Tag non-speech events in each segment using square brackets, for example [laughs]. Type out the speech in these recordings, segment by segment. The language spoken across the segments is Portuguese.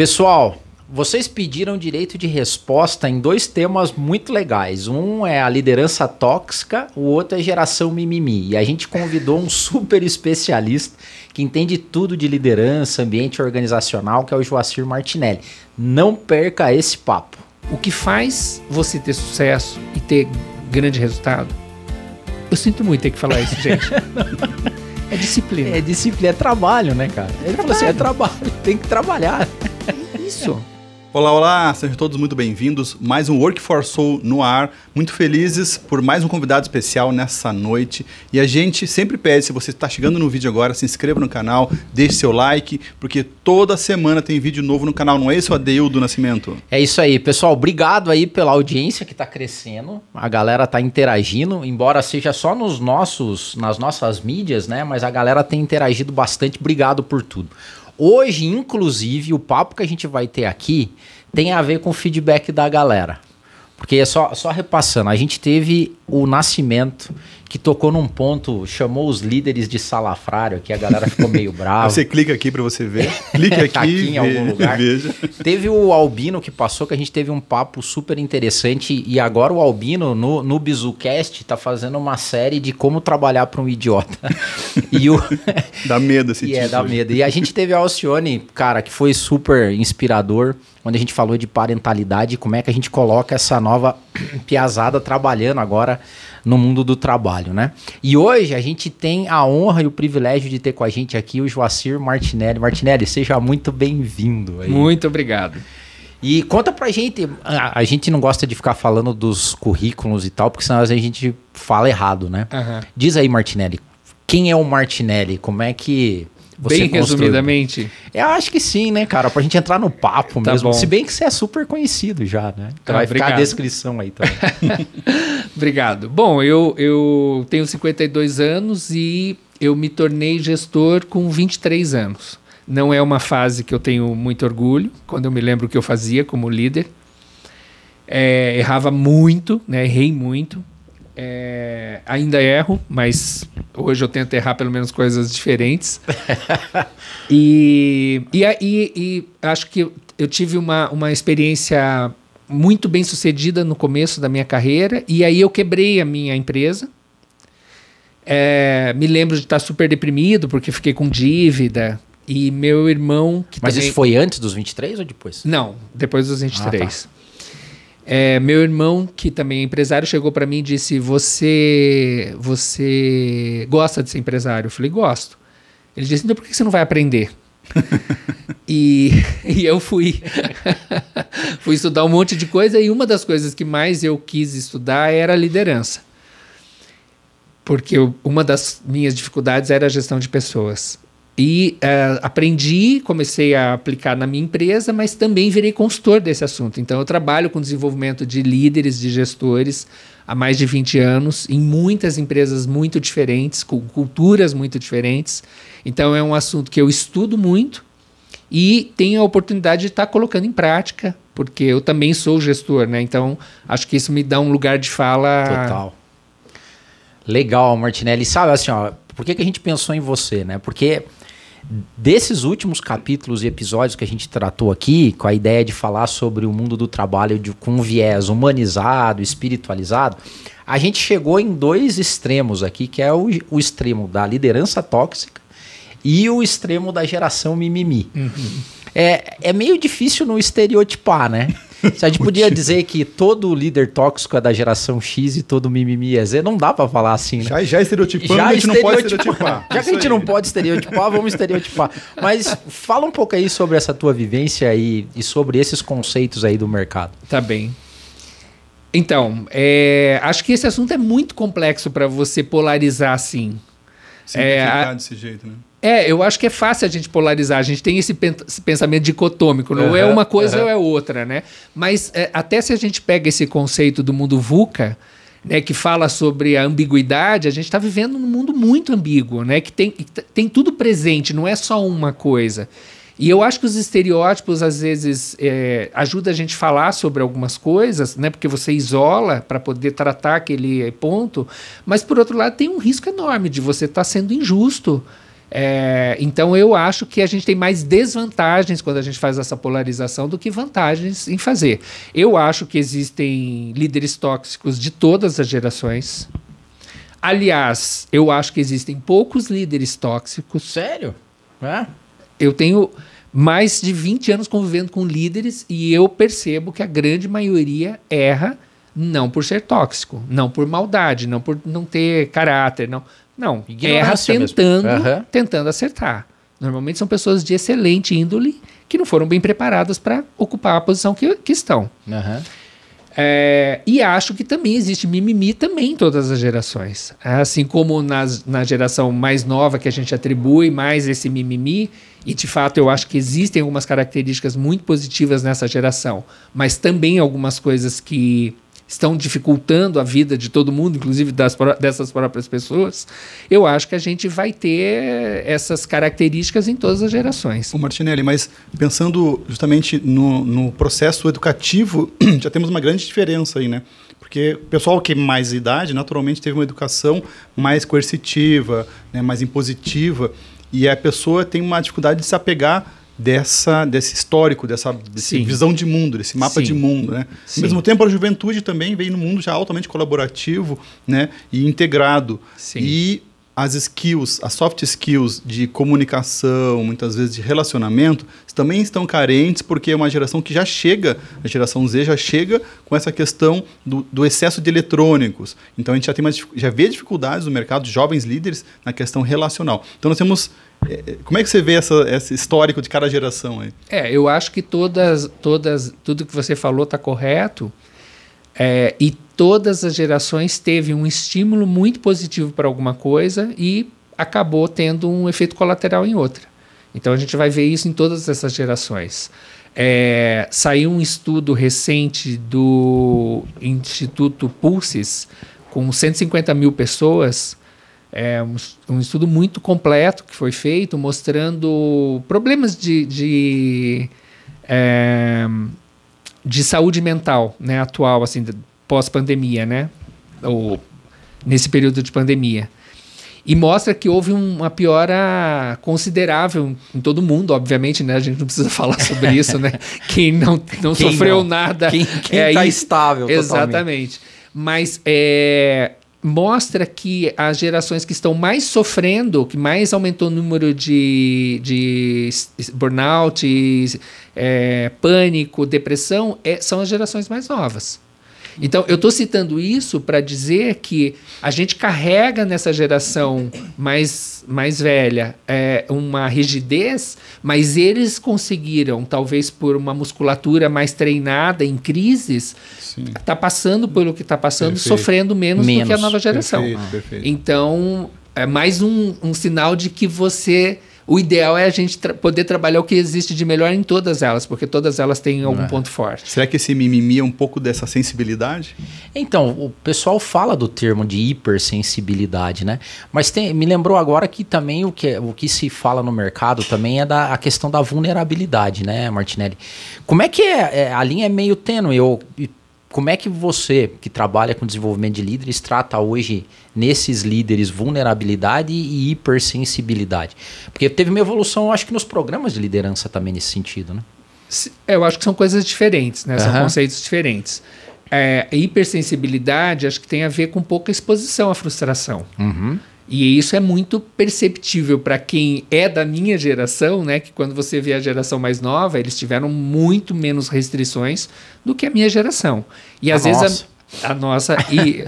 Pessoal, vocês pediram direito de resposta em dois temas muito legais. Um é a liderança tóxica, o outro é geração mimimi. E a gente convidou um [laughs] super especialista que entende tudo de liderança, ambiente organizacional, que é o Joacir Martinelli. Não perca esse papo. O que faz você ter sucesso e ter grande resultado? Eu sinto muito ter que falar isso, gente. [laughs] é disciplina. É disciplina, é trabalho, né, cara? Ele falou assim: é trabalho, [laughs] tem que trabalhar. Isso. Olá, olá, sejam todos muito bem-vindos. Mais um Work for Soul no ar. Muito felizes por mais um convidado especial nessa noite. E a gente sempre pede, se você está chegando no vídeo agora, se inscreva no canal, deixe seu like, porque toda semana tem vídeo novo no canal, não é isso, Adeildo Nascimento? É isso aí, pessoal. Obrigado aí pela audiência que está crescendo. A galera está interagindo, embora seja só nos nossos, nas nossas mídias, né? Mas a galera tem interagido bastante. Obrigado por tudo. Hoje, inclusive, o papo que a gente vai ter aqui tem a ver com o feedback da galera. Porque é só, só repassando, a gente teve o nascimento que tocou num ponto, chamou os líderes de salafrário, que a galera ficou meio [laughs] brava. Você clica aqui para você ver. [laughs] Aqui, tá aqui em algum lugar. Veja. Teve o Albino que passou, que a gente teve um papo super interessante. E agora o Albino, no, no BizuCast, tá fazendo uma série de como trabalhar para um idiota. [laughs] e o... Dá medo esse e título. É, dá medo. E a gente teve a Alcione, cara, que foi super inspirador, onde a gente falou de parentalidade, como é que a gente coloca essa nova piazada trabalhando agora no mundo do trabalho, né? E hoje a gente tem a honra e o privilégio de ter com a gente aqui o Joacir Martinelli. Martinelli, seja muito bem-vindo. Muito obrigado. E conta pra gente, a, a, gente não gosta de ficar falando dos currículos e tal, porque senão a gente fala errado, né? Uhum. Diz aí, Martinelli, quem é o Martinelli? Como é que você Bem construiu? resumidamente? Eu acho que sim, né, cara? Pra gente entrar no papo tá mesmo. Bom. Se bem que você é super conhecido já, né? Então ah, vai obrigado. ficar a descrição aí também. [laughs] obrigado. Bom, eu, eu tenho 52 anos e eu me tornei gestor com 23 anos. Não é uma fase que eu tenho muito orgulho, quando eu me lembro o que eu fazia como líder. É, errava muito, né? errei muito. É, ainda erro, mas hoje eu tento errar pelo menos coisas diferentes. [laughs] e, e, e, e, acho que eu tive uma, uma experiência muito bem sucedida no começo da minha carreira, e aí eu quebrei a minha empresa. É, me lembro de estar super deprimido porque fiquei com dívida. E meu irmão. Mas também... isso foi antes dos 23 ou depois? Não, depois dos 23. Ah, tá. É, meu irmão, que também é empresário, chegou para mim e disse: Você você gosta de ser empresário? Eu falei: Gosto. Ele disse: Então por que você não vai aprender? [laughs] e, [laughs] e eu fui. [laughs] fui estudar um monte de coisa e uma das coisas que mais eu quis estudar era liderança. Porque eu, uma das minhas dificuldades era a gestão de pessoas. E uh, aprendi, comecei a aplicar na minha empresa, mas também virei consultor desse assunto. Então, eu trabalho com desenvolvimento de líderes, de gestores há mais de 20 anos, em muitas empresas muito diferentes, com culturas muito diferentes. Então, é um assunto que eu estudo muito e tenho a oportunidade de estar colocando em prática, porque eu também sou gestor, né? Então, acho que isso me dá um lugar de fala. Total. Legal, Martinelli. Sabe assim, ó, por que, que a gente pensou em você, né? Porque desses últimos capítulos e episódios que a gente tratou aqui, com a ideia de falar sobre o mundo do trabalho de, com um viés humanizado, espiritualizado, a gente chegou em dois extremos aqui, que é o, o extremo da liderança tóxica e o extremo da geração mimimi. Uhum. É, é meio difícil não estereotipar, né? Se a gente [laughs] podia dizer que todo líder tóxico é da geração X e todo mimimi é Z, não dá pra falar assim, né? Já, já estereotipando, já a gente não pode estereotipar. Já que a gente não pode estereotipar, vamos estereotipar. Mas fala um pouco aí sobre essa tua vivência e, e sobre esses conceitos aí do mercado. Tá bem. Então, é, acho que esse assunto é muito complexo para você polarizar assim. Simplificar é, desse jeito, né? É, eu acho que é fácil a gente polarizar. A gente tem esse, pensamento dicotômico, não uhum, é uma coisa uhum. ou é outra, né? Mas é, até se a gente pega esse conceito do mundo VUCA, né, que fala sobre a ambiguidade, a gente está vivendo num mundo muito ambíguo, né? Que tem, tem tudo presente, não é só uma coisa. E eu acho que os estereótipos, às vezes, é, ajudam a gente a falar sobre algumas coisas, né? Porque você isola para poder tratar aquele ponto, mas, por outro lado, tem um risco enorme de você estar tá sendo injusto É, então eu acho que a gente tem mais desvantagens quando a gente faz essa polarização do que vantagens em fazer. Eu acho que existem líderes tóxicos de todas as gerações. Aliás, eu acho que existem poucos líderes tóxicos. Sério? É? Eu tenho mais de 20 anos convivendo com líderes e eu percebo que a grande maioria erra não por ser tóxico, não por maldade, não por não ter caráter, não não, erra tentando, uhum. tentando acertar. Normalmente são pessoas de excelente índole que não foram bem preparadas para ocupar a posição que, que estão. Uhum. É, e acho que também existe mimimi também em todas as gerações. Assim como nas, na geração mais nova que a gente atribui mais esse mimimi, e de fato eu acho que existem algumas características muito positivas nessa geração, mas também algumas coisas que estão dificultando a vida de todo mundo, inclusive das, dessas próprias pessoas, eu acho que a gente vai ter essas características em todas as gerações. O Martinelli, mas pensando justamente no, no processo educativo, [clears throat] já temos uma grande diferença aí, né? Porque o pessoal que é mais idade, naturalmente, teve uma educação mais coercitiva, né, mais impositiva, e a pessoa tem uma dificuldade de se apegar dessa desse histórico, dessa, dessa visão de mundo, desse mapa Sim. de mundo, né? Ao mesmo tempo, a juventude também veio no mundo já altamente colaborativo, né, e integrado. Sim. E as skills, as soft skills de comunicação, muitas vezes de relacionamento, também estão carentes porque é uma geração que já chega, a geração Z já chega com essa questão do, do excesso de eletrônicos. Então a gente já tem mais, já vê dificuldades no mercado de jovens líderes na questão relacional. Então nós temos como é que você vê essa, esse histórico de cada geração aí? É, eu acho que todas, todas, tudo que você falou está correto. É, e todas as gerações teve um estímulo muito positivo para alguma coisa e acabou tendo um efeito colateral em outra. Então a gente vai ver isso em todas essas gerações. É, saiu um estudo recente do Instituto Pulses com 150 mil pessoas é um, um, estudo muito completo que foi feito mostrando problemas de, de, é, de saúde mental né, atual, assim, pós-pandemia, né? Ou nesse período de pandemia. E mostra que houve uma piora considerável em todo mundo, obviamente, né? A gente não precisa [laughs] falar sobre isso, né? Quem não, não quem sofreu não? nada. Quem, quem é, tá estável Exatamente. Totalmente. Mas é, mostra que as gerações que estão mais sofrendo, que mais aumentou o número de, de burnout, é, pânico, depressão, é, são as gerações mais novas. Então, eu estou citando isso para dizer que a gente carrega nessa geração mais, mais velha é, uma rigidez, mas eles conseguiram, talvez por uma musculatura mais treinada em crises, está passando pelo que está passando, perfeito. sofrendo menos, menos, do que a nova geração. Perfeito, perfeito. Então, é mais um, um sinal de que você o ideal é a gente tra poder trabalhar o que existe de melhor em todas elas, porque todas elas têm algum é. ponto forte. Será que esse mimimi é um pouco dessa sensibilidade? Então, o pessoal fala do termo de hipersensibilidade, né? Mas tem, me lembrou agora que também o que, o que se fala no mercado também é da a questão da vulnerabilidade, né, Martinelli? Como é que é? é a linha é meio tênue. Eu, como é que você, que trabalha com desenvolvimento de líderes, trata hoje nesses líderes vulnerabilidade e hipersensibilidade? Porque teve uma evolução, acho que nos programas de liderança também nesse sentido, né? Eu acho que são coisas diferentes, né? São uhum. conceitos diferentes. É, hipersensibilidade acho que tem a ver com pouca exposição à frustração. Uhum. E isso é muito perceptível para quem é da minha geração, né? Que quando você vê a geração mais nova, eles tiveram muito menos restrições do que a minha geração. E às a vezes nossa. A, a, nossa e,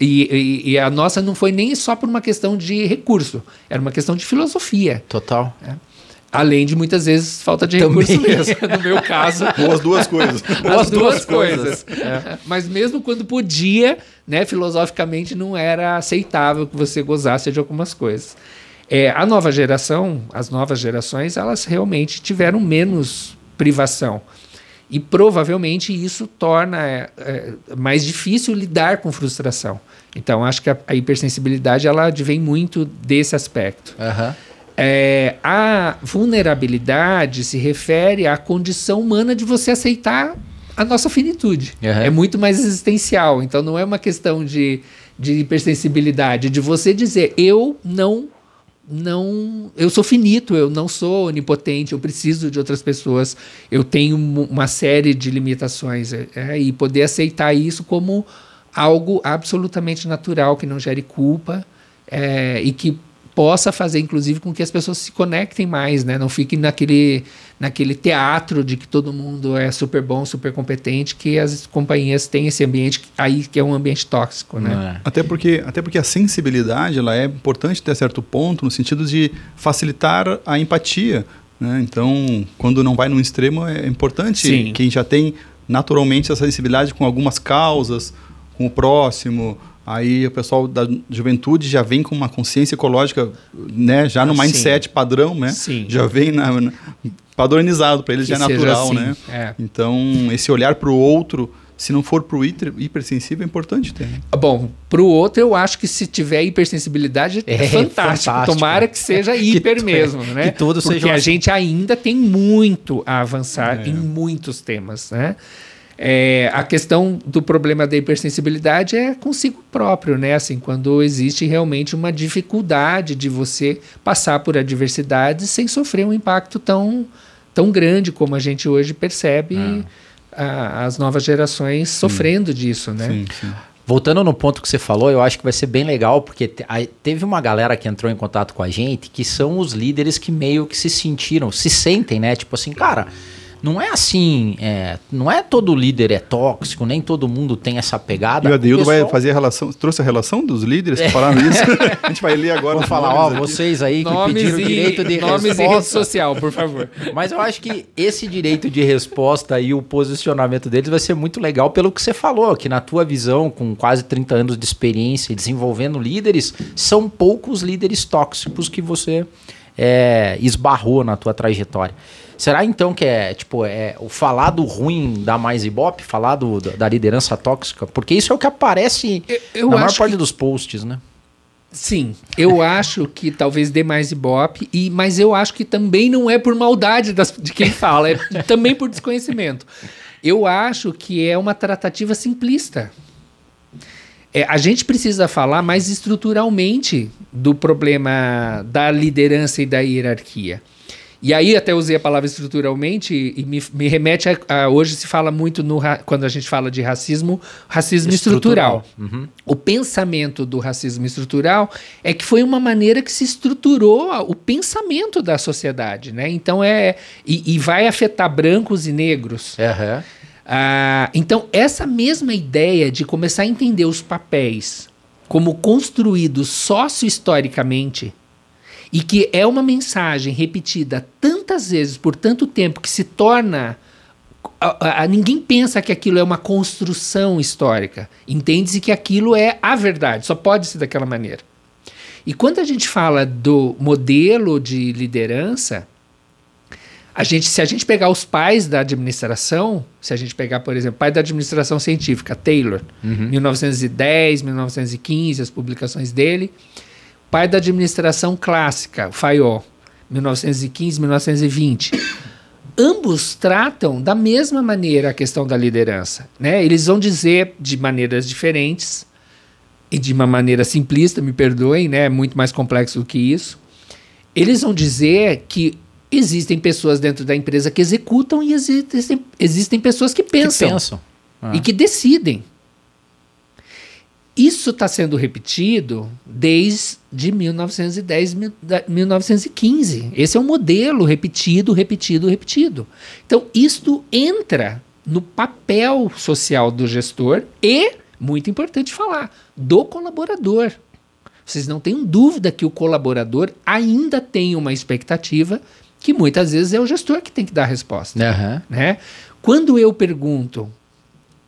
e, e, a nossa não foi nem só por uma questão de recurso, era uma questão de filosofia. Total. É. Além de muitas vezes falta de Também. recurso mesmo, [laughs] no meu caso. Ou as duas coisas. Ou as duas, duas coisas. coisas. É. Mas mesmo quando podia, né, filosoficamente não era aceitável que você gozasse de algumas coisas. É, a nova geração, as novas gerações, elas realmente tiveram menos privação. E provavelmente isso torna é, é, mais difícil lidar com frustração. Então, acho que a, a hipersensibilidade ela advém muito desse aspecto. Uhum. É, a vulnerabilidade se refere à condição humana de você aceitar a nossa finitude. Uhum. É muito mais existencial. Então não é uma questão de, de hipersensibilidade, de você dizer eu não não. Eu sou finito, eu não sou onipotente, eu preciso de outras pessoas, eu tenho uma série de limitações. É, é, e poder aceitar isso como algo absolutamente natural, que não gere culpa é, e que possa fazer, inclusive, com que as pessoas se conectem mais, né? Não fiquem naquele, naquele teatro de que todo mundo é super bom, super competente, que as companhias têm esse ambiente aí que é um ambiente tóxico, né? É. Até porque, até porque a sensibilidade ela é importante até certo ponto, no sentido de facilitar a empatia. Né? Então, quando não vai num extremo, é importante Sim. quem já tem naturalmente essa sensibilidade com algumas causas, com o próximo, Aí o pessoal da juventude já vem com uma consciência ecológica, né, já no ah, mindset sim. padrão, né? Sim. Já vem na, na padronizado para eles, que já é natural, assim. né? É. Então, esse olhar para o outro, se não for para o hiper, hipersensível, é importante ter. Né? Bom, para o outro, eu acho que se tiver hipersensibilidade, é, é fantástico. fantástico. Tomara que seja [laughs] hiper que, mesmo, né? Que tudo Porque seja a gente ainda tem muito a avançar é. em muitos temas, né? É, a questão do problema da hipersensibilidade é consigo próprio, né? Assim, quando existe realmente uma dificuldade de você passar por adversidades sem sofrer um impacto tão, tão grande como a gente hoje percebe ah. a, as novas gerações sim. sofrendo disso, né? Sim, sim. Voltando no ponto que você falou, eu acho que vai ser bem legal, porque teve uma galera que entrou em contato com a gente que são os líderes que meio que se sentiram, se sentem, né? Tipo assim, cara não é assim, é, não é todo líder é tóxico, nem todo mundo tem essa pegada. E o Adildo pessoal... vai fazer a relação, trouxe a relação dos líderes que falaram isso. [laughs] a gente vai ler agora. Vou falar, ó, vocês aí que nomes pediram e, direito de nomes resposta. Nomes e rede social, por favor. Mas eu acho que esse direito de resposta e o posicionamento deles vai ser muito legal pelo que você falou, que na tua visão, com quase 30 anos de experiência e desenvolvendo líderes, são poucos líderes tóxicos que você é, esbarrou na tua trajetória. Será então que é, tipo, é o falar do ruim da mais ibope, falar do, da liderança tóxica? Porque isso é o que aparece eu, eu na maior parte que... dos posts, né? Sim, eu [laughs] acho que talvez dê mais ibope, e, mas eu acho que também não é por maldade das, de quem fala, é também por desconhecimento. Eu acho que é uma tratativa simplista. É, a gente precisa falar mais estruturalmente do problema da liderança e da hierarquia. E aí até usei a palavra estruturalmente e me, me remete a, a, Hoje se fala muito no quando a gente fala de racismo, racismo estrutural. estrutural. Uhum. O pensamento do racismo estrutural é que foi uma maneira que se estruturou o pensamento da sociedade, né? Então é e, e vai afetar brancos e negros. Uhum. Ah, então essa mesma ideia de começar a entender os papéis como construídos sócio-historicamente e que é uma mensagem repetida tantas vezes por tanto tempo que se torna a, a, a, ninguém pensa que aquilo é uma construção histórica. Entende-se que aquilo é a verdade, só pode ser daquela maneira. E quando a gente fala do modelo de liderança, a gente, se a gente pegar os pais da administração, se a gente pegar, por exemplo, pai da administração científica, Taylor, uhum. 1910, 1915, as publicações dele, Pai da administração clássica, Fayol, 1915, 1920. Ambos tratam da mesma maneira a questão da liderança. Né? Eles vão dizer de maneiras diferentes e de uma maneira simplista, me perdoem, né? é muito mais complexo do que isso. Eles vão dizer que existem pessoas dentro da empresa que executam e existem, existem pessoas que pensam, que pensam. Ah. e que decidem. Isso está sendo repetido desde 1910, 1915. Esse é um modelo repetido, repetido, repetido. Então, isto entra no papel social do gestor e, muito importante falar, do colaborador. Vocês não tenham dúvida que o colaborador ainda tem uma expectativa que muitas vezes é o gestor que tem que dar a resposta. Uhum. Né? Quando eu pergunto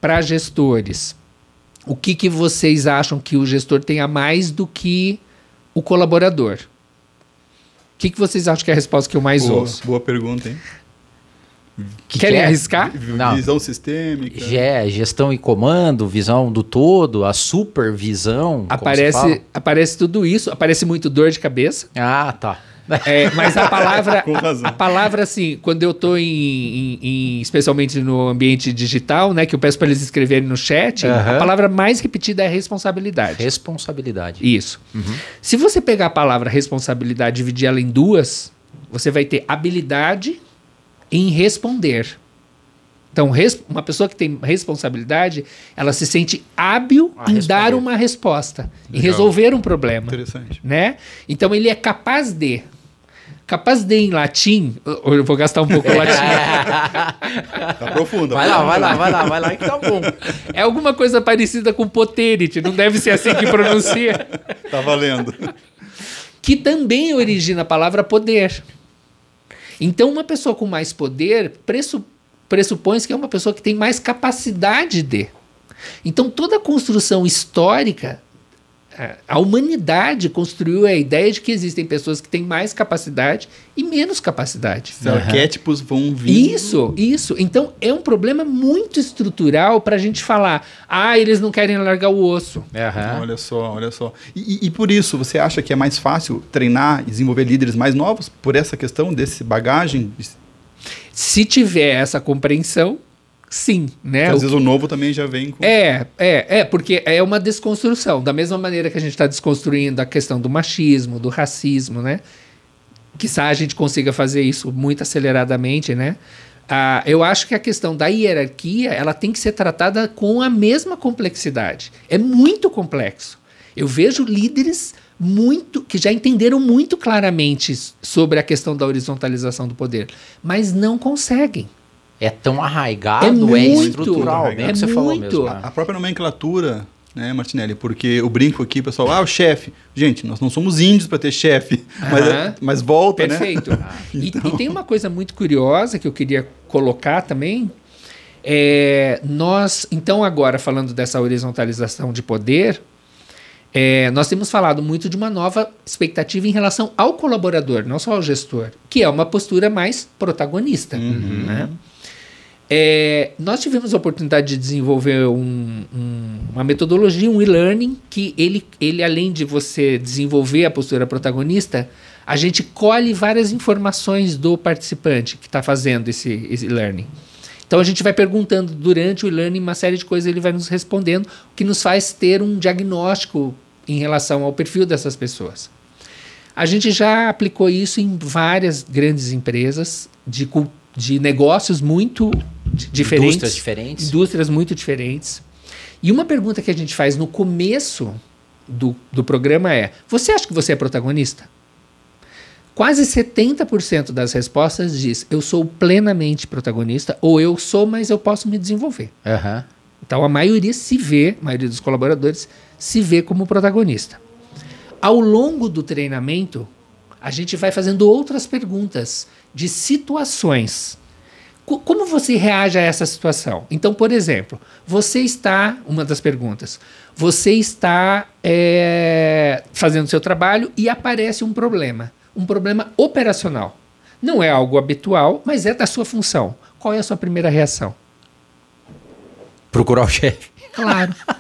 para gestores o que, que vocês acham que o gestor tenha mais do que o colaborador? O que, que vocês acham que é a resposta que eu mais boa, ouço? Boa pergunta, hein? Que Querem que é? arriscar? Não. Visão sistêmica. É, gestão e comando, visão do todo, a supervisão. Aparece, aparece tudo isso, aparece muito dor de cabeça. Ah, tá. É, mas a palavra, [laughs] Com razão. a palavra assim, quando eu estou em, em- em- especialmente no ambiente digital, né, que eu peço para eles escreverem no chat, Aham. a palavra mais repetida é responsabilidade. Responsabilidade. Isso. Se você pegar a palavra responsabilidade e dividir ela em duas, você vai ter habilidade em responder. Então, res- uma pessoa que tem responsabilidade, ela se sente hábil A em responder. dar uma resposta, em Legal. resolver um problema Interessante. né? Então ele é capaz de. Capaz de em latim. Eu vou gastar um pouco o latim. Tá profundo. Vai lá, vai lá, vai lá, vai lá que tá bom. É alguma coisa parecida com poterity, não deve ser assim que pronuncia. Tá valendo. Que também origina a palavra poder. Então, uma pessoa com mais poder pressu, pressupõe que é uma pessoa que tem mais capacidade de. Então, toda a construção histórica, a- humanidade construiu a ideia de que existem pessoas que têm mais capacidade e menos capacidade. Os arquétipos vão vir. Isso, isso. Então é um problema muito estrutural para a gente falar. Ah, eles não querem largar o osso. Aham. Olha só, olha só. E, e- e por isso, você acha que é mais fácil treinar e desenvolver líderes mais novos? Por essa questão desse bagagem? Se tiver essa compreensão, sim, né? Que O às vezes o novo também já vem com. É, é, é, porque é uma desconstrução. Da mesma maneira que a gente está desconstruindo a questão do machismo, do racismo, né? Quizá a gente consiga fazer isso muito aceleradamente, né? Ah, eu acho que a questão da hierarquia ela tem que ser tratada com a mesma complexidade. É muito complexo. Eu vejo líderes muito que já entenderam muito claramente sobre a questão da horizontalização do poder, mas não conseguem. É tão arraigado, É é, muito, estrutural, é bem o que você falou muito. mesmo. né? A própria nomenclatura, né, Martinelli? Porque eu brinco aqui, pessoal, ah, o chefe. Gente, nós não somos índios para ter chefe. [laughs] Mas, mas volta, né? Perfeito. [laughs] E- E, tem uma coisa muito curiosa que eu queria colocar também. É, nós, então, agora falando dessa horizontalização de poder, é, nós temos falado muito de uma nova expectativa em relação ao colaborador, não só ao gestor, que é uma postura mais protagonista. né? É, nós tivemos a oportunidade de desenvolver um- um- uma metodologia, um e-learning, que ele, ele, além de você desenvolver a postura protagonista, a gente colhe várias informações do participante que está fazendo esse, esse e-learning. Então a gente vai perguntando durante o e-learning uma série de coisas, ele vai nos respondendo, o que nos faz ter um diagnóstico em relação ao perfil dessas pessoas. A gente já aplicou isso em várias grandes empresas de, de negócios muito diferentes. Indústrias diferentes. Indústrias muito diferentes. E uma pergunta que a gente faz no começo do, do programa é: Você acha que você é protagonista? Quase 70% das respostas diz: Eu sou plenamente protagonista, ou eu sou, mas eu posso me desenvolver. Aham. Então a maioria se vê, a maioria dos colaboradores se vê como protagonista. Ao longo do treinamento, a gente vai fazendo outras perguntas de situações. Co- Como você reage a essa situação? Então, por exemplo, você está, uma das perguntas, você está é, fazendo seu trabalho e aparece um problema, um problema operacional. Não é algo habitual, mas é da sua função. Qual é a sua primeira reação? Procurar o chefe. Claro. [laughs]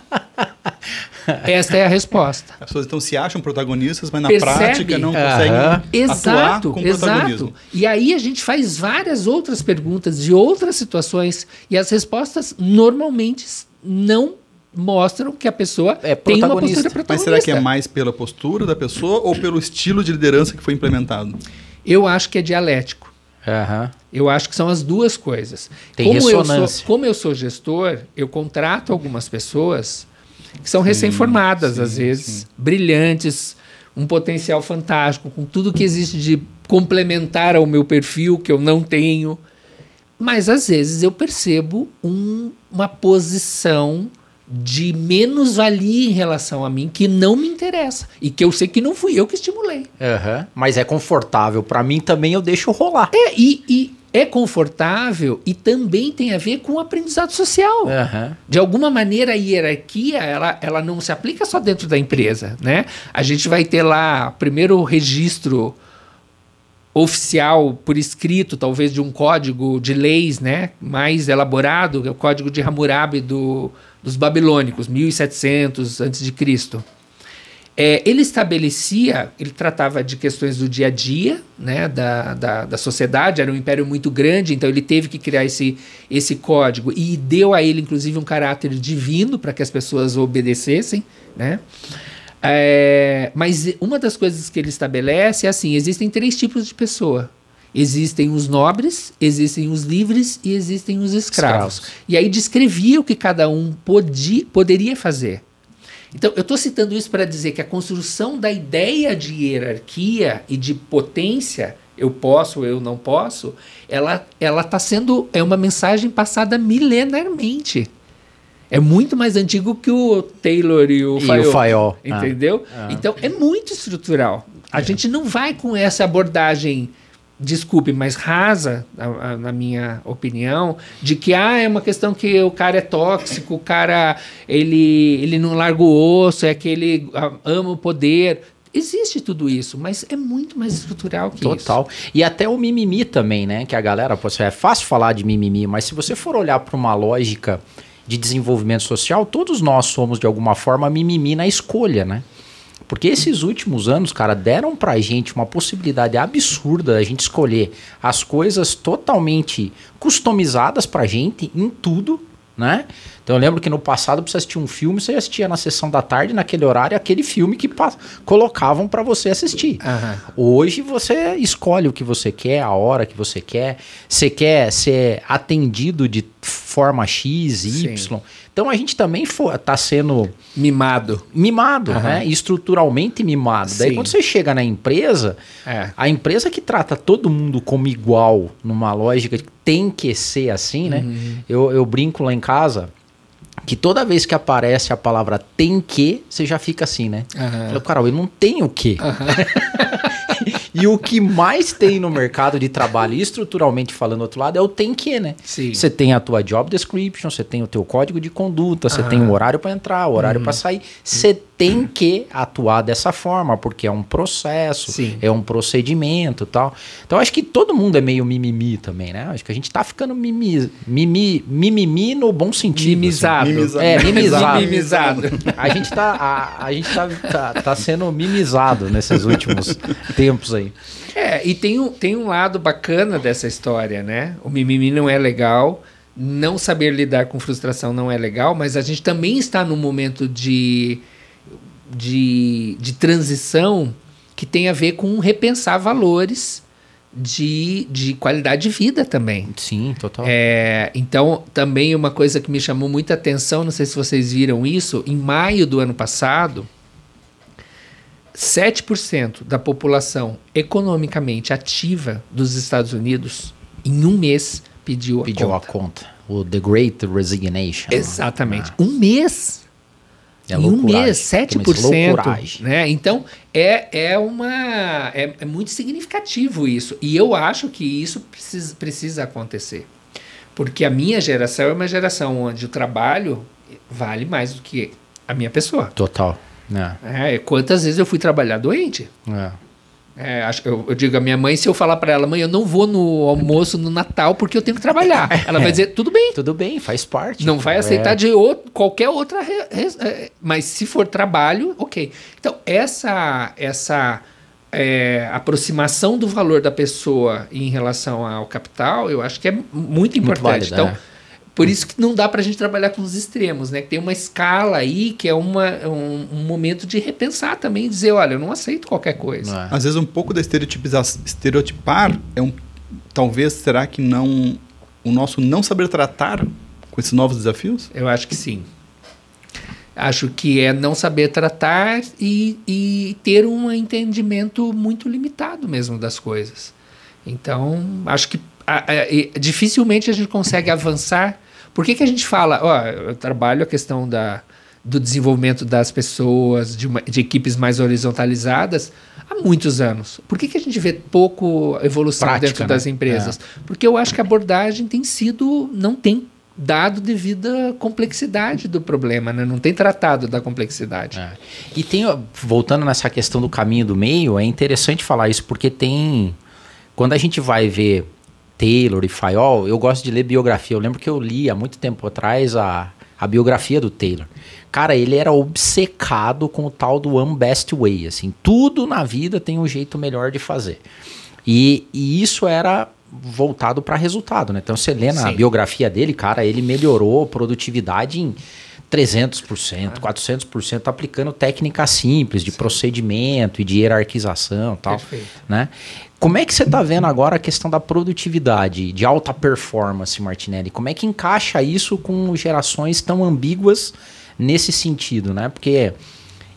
Esta é a resposta. As pessoas então se acham protagonistas, mas na Percebe? prática não Aham. conseguem atuar Exato, com exato. protagonismo. E aí a gente faz várias outras perguntas de outras situações e as respostas normalmente não mostram que a pessoa É tem uma protagonista. postura Mas protagonista. será que é mais pela postura da pessoa ou pelo estilo de liderança que foi implementado? Eu acho que é dialético. Aham. Eu acho que são as duas coisas. Tem como Eu sou, ressonância. como eu sou gestor, eu contrato algumas pessoas que são recém-formadas, às vezes, sim. brilhantes, um potencial fantástico, com tudo que existe de complementar ao meu perfil que eu não tenho. Mas às vezes eu percebo um- uma posição de menos-valia em relação a mim que não me interessa e que eu sei que não fui eu que estimulei. Aham. Mas é confortável. Pra mim também eu deixo rolar. É, e, e é confortável e também tem a ver com o aprendizado social. Aham. De alguma maneira, a hierarquia ela, ela não se aplica só dentro da empresa. Né? A gente vai ter lá primeiro o registro oficial por escrito, talvez de um código de leis né, mais elaborado, que é o código de Hammurabi do, dos babilônicos, 1700 a.C. É, ele estabelecia, ele tratava de questões do dia a dia, né, da, da, da, sociedade, era um império muito grande, então ele teve que criar esse, esse código e deu a ele, inclusive, um caráter divino para que as pessoas obedecessem, né? É, mas uma das coisas que ele estabelece é assim: existem três tipos de pessoa. Existem os nobres, existem os livres e existem os escravos. escravos. E aí descrevia o que cada um podia, poderia fazer. Então, eu estou citando isso para dizer que a construção da ideia de hierarquia e de potência, eu posso, eu não posso, ela ela está sendo é uma mensagem passada milenarmente. É muito mais antigo que o Taylor e o Fayol. Entendeu? Ah. Então, é muito estrutural. A é. gente não vai com essa abordagem desculpe, mas rasa, a, a, na minha opinião, de que ah, é uma questão que o cara é tóxico, o cara ele, ele não larga o osso, é que ele ama o poder. Existe tudo isso, mas é muito mais estrutural que Total. isso. Total. E até o mimimi também, né? Que a galera, pô, é fácil falar de mimimi, mas se você for olhar para uma lógica de desenvolvimento social, todos nós somos de alguma forma mimimi na escolha, né? Porque esses últimos anos, cara, deram pra gente uma possibilidade absurda da gente escolher as coisas totalmente customizadas pra gente em tudo, né? Então eu lembro que no passado, pra você assistir um filme, você assistia na sessão da tarde, naquele horário, aquele filme que colocavam para você assistir. Uhum. Hoje você escolhe o que você quer, a hora que você quer. Você quer ser atendido de forma X, Y. Sim. Então a gente também está sendo mimado, mimado, uhum. né? Estruturalmente mimado. Sim. Daí quando você chega na empresa, é. a empresa que trata todo mundo como igual, numa lógica que tem que ser assim, né? Uhum. Eu, eu brinco lá em casa que toda vez que aparece a palavra tem que, você já fica assim, né? Uhum. Eu, Carol, eu não tenho o que. Uhum. [laughs] e o que mais tem no mercado de trabalho, estruturalmente falando do outro lado, é o tem que, né? Sim. Você tem a tua job description, você tem o teu código de conduta, você uhum. tem o horário para entrar, o horário uhum. para sair. Você tem que atuar dessa forma, porque é um processo, Sim. é um procedimento tal. Então acho que todo mundo é meio mimimi também, né? Acho que a gente tá ficando mimi, mimi, mimimi no bom sentido. Mimizado. Assim. É, mimizado. mimizado. A gente, tá, a, a gente tá, tá, tá sendo mimizado nesses últimos tempos aí. É, e tem um, tem um lado bacana dessa história, né? O mimimi não é legal, não saber lidar com frustração não é legal, mas a gente também está num momento de de, de transição que tem a ver com repensar valores de, de qualidade de vida também. Sim, total. É, então, também uma coisa que me chamou muita atenção, não sei se vocês viram isso, em maio do ano passado, 7% da população economicamente ativa dos Estados Unidos, em um mês, pediu, pediu a conta. Pediu a conta. O The Great Resignation. Exatamente. Ah. Um mês. É em um mês, 7%. Né? Então, é, é, uma, é, é, muito significativo isso. E eu acho que isso precisa, precisa acontecer. Porque a minha geração é uma geração onde o trabalho vale mais do que a minha pessoa. Total. É. É, quantas vezes eu fui trabalhar doente? É. É, acho, eu, eu, digo a minha mãe, se eu falar para ela, mãe, eu não vou no almoço no Natal porque eu tenho que trabalhar. [laughs] Ela vai dizer, tudo bem. Tudo bem, faz parte. Não vai aceitar é. de outro, qualquer outra. É, mas se for trabalho, ok. Então, essa, essa é, aproximação do valor da pessoa em relação ao capital, eu acho que é muito importante. Muito válida, então, é. Por isso que não dá para a gente trabalhar com os extremos, né? Tem uma escala aí que é uma, um, um momento de repensar também e dizer, olha, eu não aceito qualquer coisa. É. Às vezes um pouco da estereotipar é um, talvez será que não o nosso não saber tratar com esses novos desafios? Eu acho que sim. Acho que é não saber tratar e, e ter um entendimento muito limitado mesmo das coisas. Então, acho que a, a, dificilmente a gente consegue avançar por que, que a gente fala, ó, eu trabalho a questão da, do desenvolvimento das pessoas, de, uma, de equipes mais horizontalizadas há muitos anos. Por que, que a gente vê pouco evolução Prática, dentro das né? empresas? É. Porque eu acho que a abordagem tem sido, não tem dado devida complexidade do problema, né? não tem tratado da complexidade. É. E tem, voltando nessa questão do caminho do meio, é interessante falar isso, porque tem. Quando a gente vai ver Taylor e Fayol, eu gosto de ler biografia. Eu lembro que eu li há muito tempo atrás a a biografia do Taylor. Cara, ele era obcecado com o tal do One Best Way, assim, tudo na vida tem um jeito melhor de fazer. E, e isso era voltado para resultado, né? Então você lê na Sim. biografia dele, cara, ele melhorou produtividade em 300%, Ah. 400% aplicando técnicas simples de procedimento e de hierarquização, e tal, Perfeito. né? Como é que você está vendo agora a questão da produtividade, de alta performance, Martinelli? Como é que encaixa isso com gerações tão ambíguas nesse sentido, né? Porque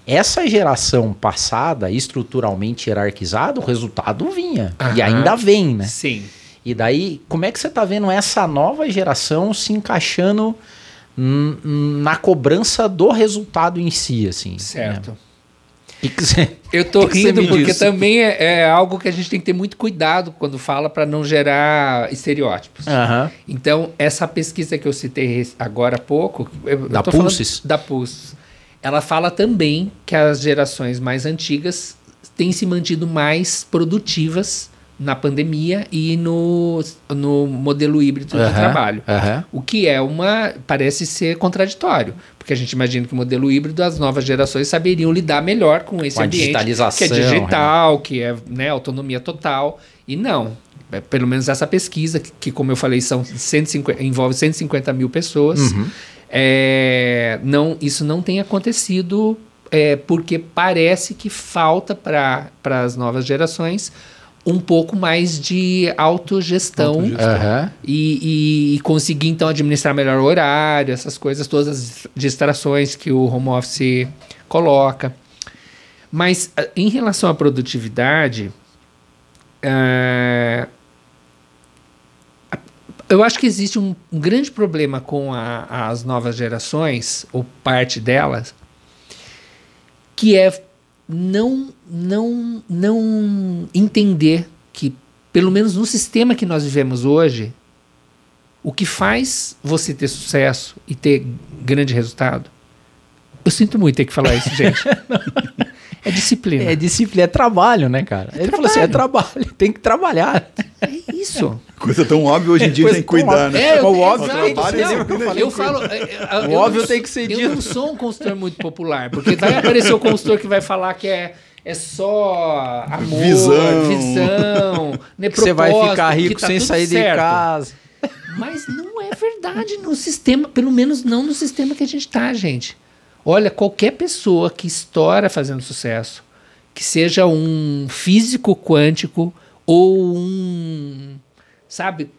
essa geração passada, estruturalmente hierarquizada, o resultado vinha. E Aham. ainda vem, né? Sim. E daí, como é que você está vendo essa nova geração se encaixando na cobrança do resultado em si, assim? Certo. né? Que você- Eu tô [laughs] que que rindo porque diz? também é, é algo que a gente tem que ter muito cuidado quando fala para não gerar estereótipos. Então, essa pesquisa que eu citei agora há pouco, eu, eu Da falando Pulses? da Pulses, ela fala também que as gerações mais antigas têm se mantido mais produtivas na pandemia e no, no modelo híbrido de Aham, trabalho. aham. O que é uma. parece ser contraditório. Porque a gente imagina que o modelo híbrido, as novas gerações saberiam lidar melhor com esse Com ambiente. digitalização, Que é digital, que é né, autonomia total. E não. É, pelo menos essa pesquisa, que, que, como eu falei, são 150, envolve 150 mil pessoas. Uhum. É, não, isso não tem acontecido é, porque parece que falta para as novas gerações um pouco mais de autogestão, Autogestão. Aham. e, e conseguir então administrar melhor o horário, essas coisas, todas as distrações que o home office coloca. Mas ah, em relação à produtividade, ah, eu acho que existe um, um grande problema com a- as novas gerações, ou parte delas, que é não, não, não entender que, pelo menos no sistema que nós vivemos hoje, o que faz você ter sucesso e ter grande resultado. Eu sinto muito ter que falar isso, gente. [laughs] é disciplina. É disciplina, é trabalho, né, cara? Ele falou assim: é trabalho, [laughs] tem que trabalhar. É isso. Coisa tão óbvia hoje em dia Coisa tem que cuidar, óbvia. né? É, eu, O óbvio tem que eu falei? eu falo. é, é, O eu óbvio não- tem que ser Eu dito. não sou um consultor muito popular, porque vai aparecer o consultor que vai falar que é, é só amor, Visão. visão, né, [laughs] Que você vai ficar rico tá sem sair de certo. casa. Mas não é verdade no sistema, pelo menos não no sistema que a gente está, gente. Olha, qualquer pessoa que estoura fazendo sucesso, que seja um físico quântico ou um, sabe,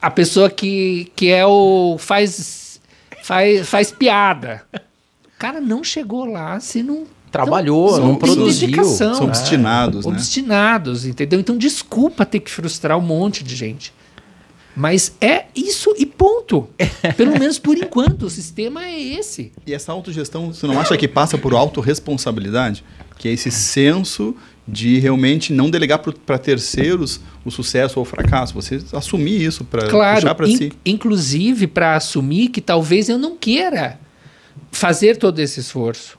a pessoa que, que é o faz faz faz piada. O cara não chegou lá se não Trabalhou, Então, não produziu. dedicação. São É. obstinados, né? obstinados, entendeu? Então desculpa ter que frustrar um monte de gente. Mas é isso e ponto. [laughs] Pelo menos por enquanto, o sistema é esse. E essa autogestão, você não acha que passa por autorresponsabilidade? Que é esse senso de realmente não delegar para terceiros o sucesso ou o fracasso. Você assumir isso para Claro, puxar para in- si. inclusive para assumir que talvez eu não queira fazer todo esse esforço.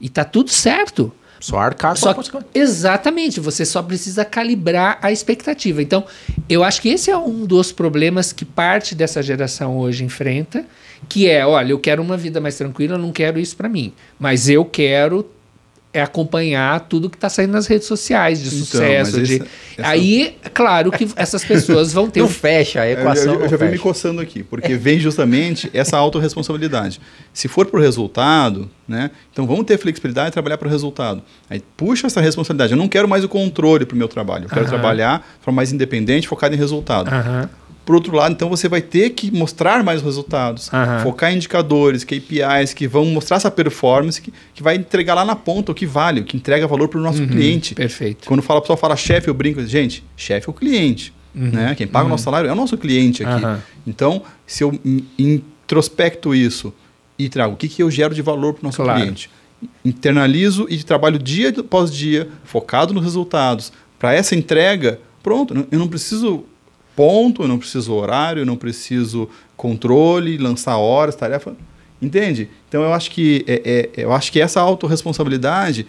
E tá tudo certo. Só arcar com Só a consequência. exatamente, você só precisa calibrar a expectativa. Então, eu acho que esse é um dos problemas que parte dessa geração hoje enfrenta, que é, olha, eu quero uma vida mais tranquila, eu não quero isso para mim, mas eu quero é acompanhar tudo que está saindo nas redes sociais de Então, sucesso. mas de- essa- essa- Aí, claro que essas pessoas vão ter Não um fecha a Eu, equação. eu- eu não já venho me coçando aqui, porque vem justamente essa autorresponsabilidade. Se for para o resultado, né? Então vamos ter flexibilidade e trabalhar para o resultado. Aí puxa essa responsabilidade. Eu não quero mais o controle para o meu trabalho. Eu quero Aham. trabalhar de forma mais independente, focado em resultado. Aham. Por outro lado, então você vai ter que mostrar mais resultados, Aham. focar em indicadores, KPIs que vão mostrar essa performance que, que vai entregar lá na ponta o que vale, o que entrega valor para o nosso cliente. Perfeito. Quando fala, a pessoa fala chefe, eu brinco, gente, chefe é o cliente. Né? Quem paga o nosso salário é o nosso cliente aqui. Então, se eu in- introspecto isso e trago o que, que eu gero de valor para o nosso Claro. cliente, internalizo e trabalho dia após dia, focado nos resultados, para essa entrega, pronto, eu não preciso ponto, eu não preciso horário, eu não preciso controle, lançar horas, tarefa. Entende? Então eu acho que é, é- eu acho que essa autorresponsabilidade,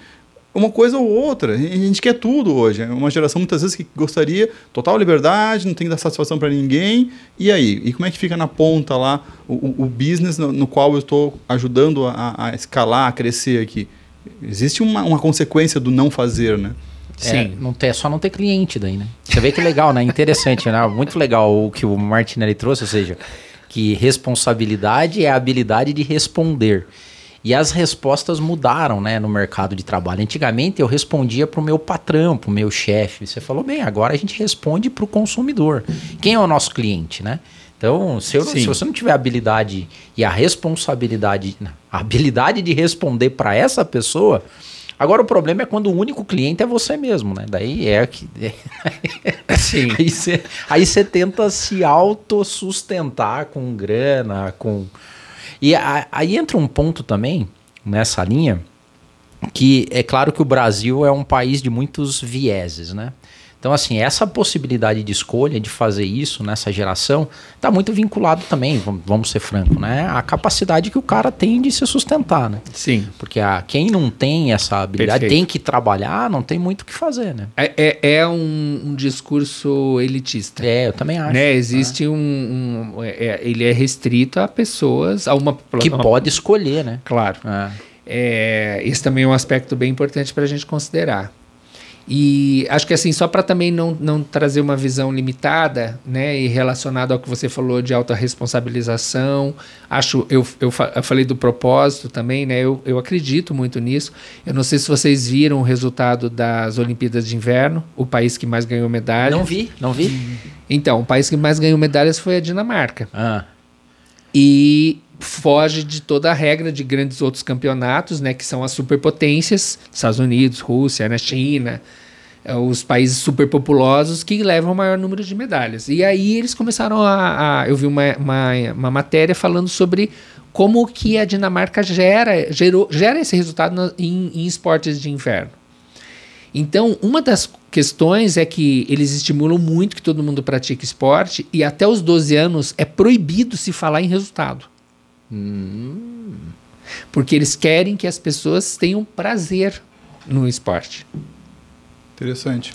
uma coisa ou outra. A gente quer tudo hoje. É uma geração muitas vezes que gostaria total liberdade, não tem que dar satisfação para ninguém. E aí? E como é que fica na ponta lá o, o business no, no, qual eu estou ajudando a, a, escalar, a crescer aqui? Existe uma, uma consequência do não fazer, né? É, Sim. não ter, só não ter cliente daí, né? Você vê que legal, né? Interessante, né? [laughs] Muito legal o que o Martinelli trouxe, ou seja, que responsabilidade é a habilidade de responder. E as respostas mudaram né, no mercado de trabalho. Antigamente eu respondia para o meu patrão, para o meu chefe. Você falou bem, agora a gente responde para o consumidor. Quem é o nosso cliente, né? Então, se, eu, se, você não tiver a habilidade e a responsabilidade, a habilidade de responder para essa pessoa, agora o problema é quando o único cliente é você mesmo, né? Daí é que. [laughs] Sim. aí você aí tenta se autossustentar com grana, com e a, aí entra um ponto também nessa linha que é claro que o Brasil é um país de muitos vieses, né? Então, assim, essa possibilidade de escolha de fazer isso nessa geração está muito vinculado também, vamos ser franco, né? A capacidade que o cara tem de se sustentar, né? Sim. Porque a, quem não tem essa habilidade Perfeito. tem que trabalhar, não tem muito o que fazer, né? É, é, é um, um, discurso elitista. É, eu também acho. Né? Existe é. um. um é, ele é restrito a pessoas, a uma. Que uma, pode escolher, né? Claro. É. É, esse também é um aspecto bem importante para a gente considerar. E acho que assim, só para também não, não trazer uma visão limitada, né, e relacionado ao que você falou de autorresponsabilização, acho, eu, eu, eu, falei do propósito também, né, eu, eu acredito muito nisso. Eu não sei se vocês viram o resultado das Olimpíadas de Inverno, o país que mais ganhou medalhas. Não vi, não vi. Então, o país que mais ganhou medalhas foi a Dinamarca. Ah. E foge de toda a regra de grandes outros campeonatos, né, que são as superpotências, Estados Unidos, Rússia, né, China, é, os países superpopulosos que levam o maior número de medalhas. E aí eles começaram a, a eu vi uma, uma, uma, matéria falando sobre como que a Dinamarca gera, gerou, gera esse resultado no, em, em esportes de inverno. Então, uma das questões é que eles estimulam muito que todo mundo pratique esporte e até os 12 anos é proibido se falar em resultado. Hum. Porque eles querem que as pessoas tenham prazer no esporte. Interessante.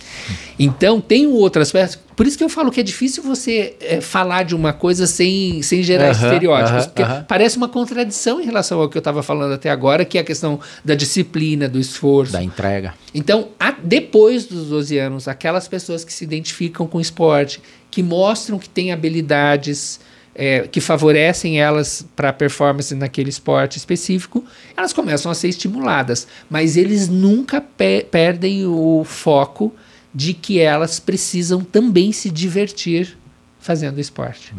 Então, tem um outro aspecto. Por isso que eu falo que é difícil você é, falar de uma coisa sem, sem gerar uh -huh, estereótipos. Uh -huh, porque uh -huh. parece uma contradição em relação ao que eu estava falando até agora, que é a questão da disciplina, do esforço. Da entrega. Então, a, depois dos 12 anos, aquelas pessoas que se identificam com o esporte, que mostram que têm habilidades é, que favorecem elas para a performance naquele esporte específico, elas começam a ser estimuladas. Mas eles nunca pe perdem o foco de que elas precisam também se divertir fazendo esporte.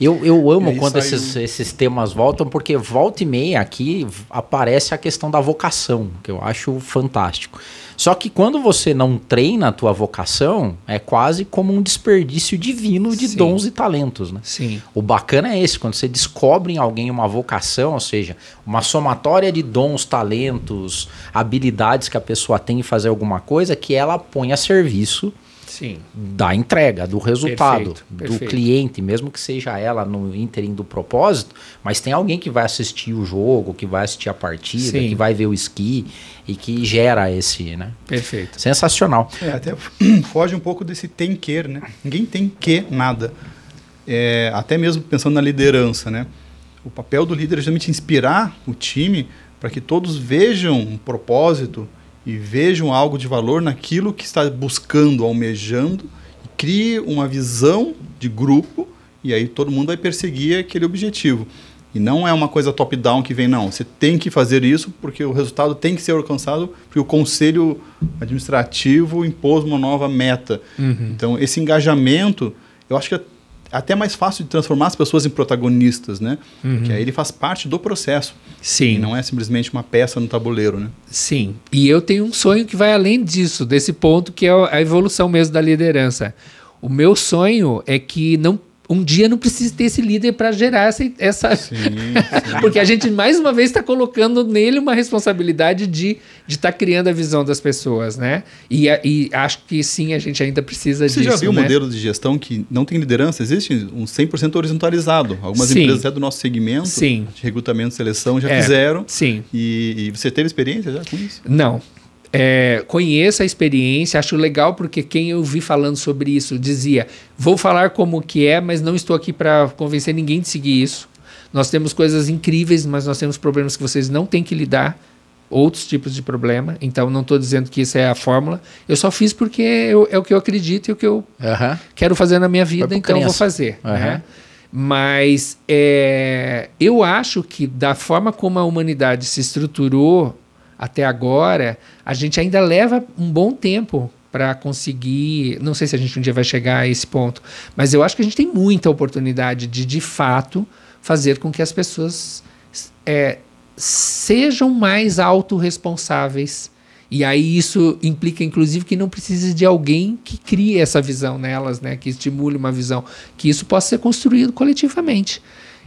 Eu, eu amo quando esses, esses temas voltam, porque volta e meia aqui aparece a questão da vocação, que eu acho fantástico. Só que quando você não treina a tua vocação, é quase como um desperdício divino de Sim. dons e talentos, né? Sim. O bacana é esse, quando você descobre em alguém uma vocação, ou seja, uma somatória de dons, talentos, habilidades que a pessoa tem em fazer alguma coisa, que ela põe a serviço Sim. da entrega, do resultado, perfeito, perfeito. do cliente, mesmo que seja ela no ínterim do propósito, mas tem alguém que vai assistir o jogo, que vai assistir a partida, Sim. que vai ver o esqui e que gera esse, né? Perfeito. Sensacional. É, até [clears throat] foge um pouco desse tem que, né? Ninguém tem que nada. É, até mesmo pensando na liderança, né? O papel do líder é justamente inspirar o time para que todos vejam um propósito, e vejam algo de valor naquilo que está buscando, almejando, e crie uma visão de grupo e aí todo mundo vai perseguir aquele objetivo. E não é uma coisa top-down que vem, não. Você tem que fazer isso porque o resultado tem que ser alcançado porque o conselho administrativo impôs uma nova meta. Uhum. Então, esse engajamento, eu acho que é até mais fácil de transformar as pessoas em protagonistas, né? Uhum. Que aí ele faz parte do processo. Sim. Não é simplesmente uma peça no tabuleiro, né? Sim. E eu tenho um sonho que vai além disso, desse ponto que é a evolução mesmo da liderança. O meu sonho é que não um dia não precisa ter esse líder para gerar essa. essa... Sim, [laughs] sim. Porque a gente, mais uma vez, está colocando nele uma responsabilidade de estar tá criando a visão das pessoas, né? E, e, acho que sim, a gente ainda precisa Você disso. Você já viu né? um modelo de gestão que não tem liderança? Existe um 100% horizontalizado. Algumas sim. empresas até do nosso segmento sim. de recrutamento e seleção já é, fizeram. Sim. E, e, você teve experiência já com isso? Não. É, conheço a experiência, acho legal porque quem eu vi falando sobre isso dizia: vou falar como que é, mas não estou aqui para convencer ninguém de seguir isso. Nós temos coisas incríveis, mas nós temos problemas que vocês não têm que lidar, outros tipos de problema. Então não estou dizendo que isso é a fórmula. Eu só fiz porque eu, é o que eu acredito e o que eu quero fazer na minha vida, então eu vou fazer. Né? Mas é, eu acho que da forma como a humanidade se estruturou até agora, a gente ainda leva um bom tempo para conseguir. Não sei se a gente um dia vai chegar a esse ponto, mas eu acho que a gente tem muita oportunidade de, de fato, fazer com que as pessoas é, sejam mais autorresponsáveis. E aí isso implica, inclusive, que não precise de alguém que crie essa visão nelas, né? Que estimule uma visão, que isso possa ser construído coletivamente.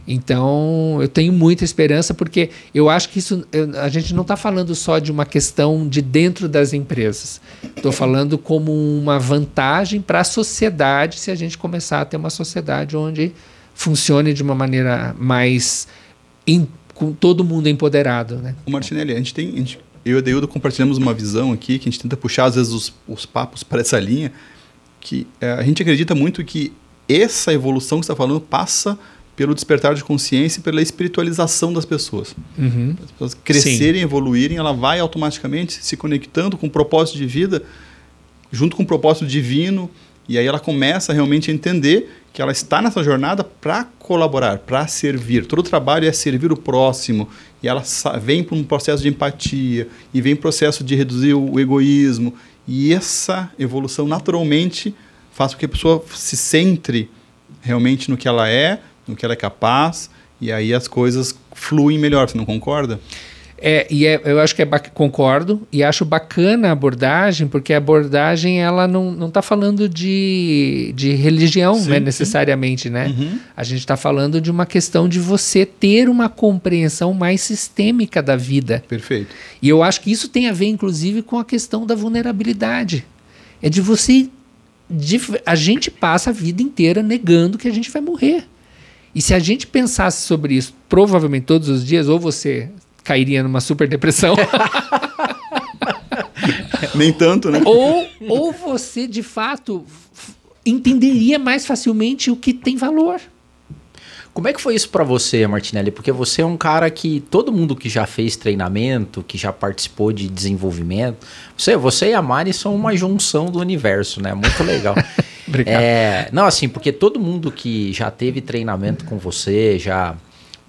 Então, eu tenho muita esperança, porque eu acho que isso. a gente não está falando só de uma questão de dentro das empresas. Estou falando como uma vantagem para a sociedade se a gente começar a ter uma sociedade onde funcione de uma maneira mais. em- com todo mundo empoderado, né? O Martinelli, a gente tem. a gente- eu e a Deildo compartilhamos uma visão aqui que a gente tenta puxar, às vezes, os, os papos para essa linha. Que eh, a gente acredita muito que essa evolução que está falando passa pelo despertar de consciência e pela espiritualização das pessoas. Uhum. As pessoas crescerem, evoluírem, ela vai automaticamente se conectando com o propósito de vida, junto com o propósito divino, e aí ela começa realmente a entender que ela está nessa jornada para colaborar, para servir. Todo o trabalho é servir o próximo, e ela vem para um processo de empatia, e vem processo de reduzir o egoísmo, e essa evolução naturalmente faz com que a pessoa se centre realmente no que ela é, no que ela é capaz, e aí as coisas fluem melhor, você não concorda? É, e é- eu acho que é concordo e acho bacana a abordagem, porque a abordagem ela não, não tá falando de, de religião, Sim, né, sim. necessariamente, né? Uhum. A gente está falando de uma questão de você ter uma compreensão mais sistêmica da vida. Perfeito. E eu acho que isso tem a ver, inclusive, com a questão da vulnerabilidade. É de você. de- a gente passa a vida inteira negando que a gente vai morrer. E se a gente pensasse sobre isso, provavelmente todos os dias, ou você cairia numa super depressão, [laughs] Nem tanto, né? ou, ou você de fato entenderia mais facilmente o que tem valor. Como é que foi isso pra você, Martinelli? Porque você é um cara que todo mundo que já fez treinamento, que já participou de desenvolvimento, você, você e a Mari são uma junção do universo, né? Muito legal. [laughs] Obrigado. É, não, assim, porque todo mundo que já teve treinamento com você, já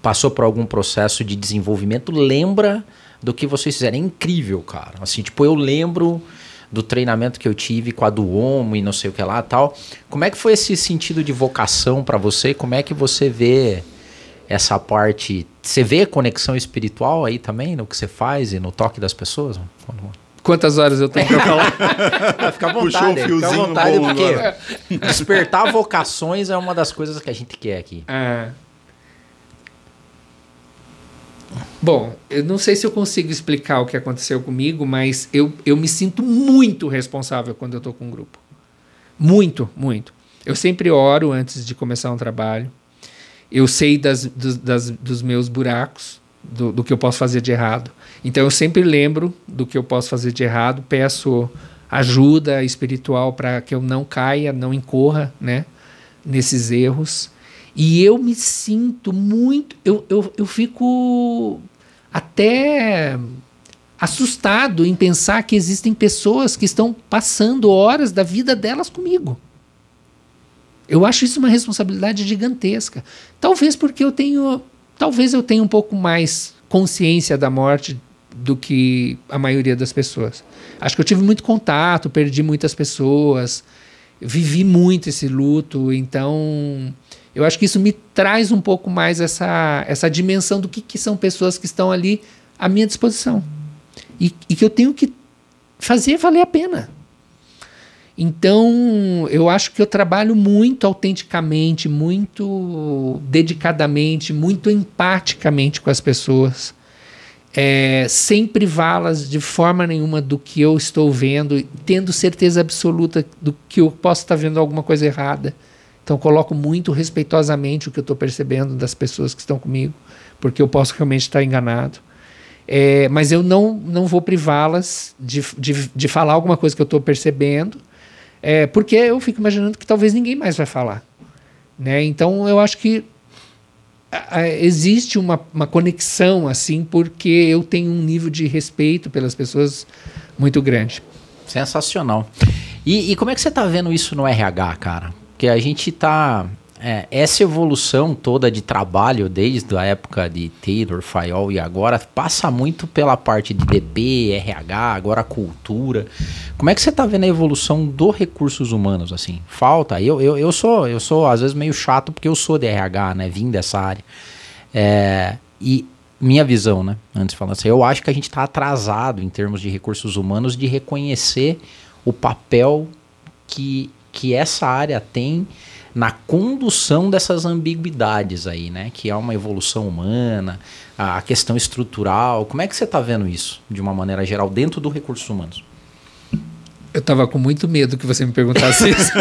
passou por algum processo de desenvolvimento, lembra do que vocês fizeram. É incrível, cara. Assim, tipo, eu lembro do treinamento que eu tive com a do e não sei o que lá tal. Como é que foi esse sentido de vocação pra você? Como é que você vê essa parte? Você vê conexão espiritual aí também no que você faz e no toque das pessoas? Quantas horas eu tenho para falar? [laughs] Fica à Puxou vontade, o fica à fiozinho vontade, porque agora. [laughs] despertar vocações é uma das coisas que a gente quer aqui. Ah. Bom, eu não sei se eu consigo explicar o que aconteceu comigo, mas eu, eu me sinto muito responsável quando eu estou com um grupo. Muito, muito. Eu sempre oro antes de começar um trabalho. Eu sei das, dos, das- dos meus buracos, do, do que eu posso fazer de errado. Então eu sempre lembro do que eu posso fazer de errado, peço ajuda espiritual para que eu não caia, não incorra né, nesses erros. E eu me sinto muito. Eu, eu, eu fico até assustado em pensar que existem pessoas que estão passando horas da vida delas comigo. Eu acho isso uma responsabilidade gigantesca. Talvez porque eu tenho. Talvez eu tenha um pouco mais consciência da morte do que a maioria das pessoas. Acho que eu tive muito contato, perdi muitas pessoas, vivi muito esse luto, então eu acho que isso me traz um pouco mais essa, essa dimensão do que, que são pessoas que estão ali à minha disposição. E, e que eu tenho que fazer valer a pena. Então, eu acho que eu trabalho muito autenticamente, muito dedicadamente, muito empaticamente com as pessoas, é, sem privá-las de forma nenhuma do que eu estou vendo, tendo certeza absoluta do que eu posso estar vendo alguma coisa errada. Então, coloco muito respeitosamente o que eu estou percebendo das pessoas que estão comigo, porque eu posso realmente estar enganado. É, mas eu não, não vou privá-las de, de, de falar alguma coisa que eu estou percebendo, é, porque eu fico imaginando que talvez ninguém mais vai falar. Né? Então eu acho que existe uma, uma conexão assim, porque eu tenho um nível de respeito pelas pessoas muito grande. Sensacional. E, e como é que você está vendo isso no RH, cara? Porque a gente está é, essa evolução toda de trabalho, desde a época de Taylor, Fayol e agora, passa muito pela parte de DP, RH, agora cultura. Como é que você está vendo a evolução dos recursos humanos, assim? Falta? Eu, eu, eu, sou, eu sou, às vezes, meio chato porque eu sou de RH, né? Vim dessa área. É, e minha visão, né? Antes falando assim, eu acho que a gente está atrasado em termos de recursos humanos de reconhecer o papel que, que essa área tem na condução dessas ambiguidades aí, né? Que é uma evolução humana, a questão estrutural. Como é que você está vendo isso, de uma maneira geral, dentro do recursos humanos? Eu tava com muito medo que você me perguntasse [laughs] isso.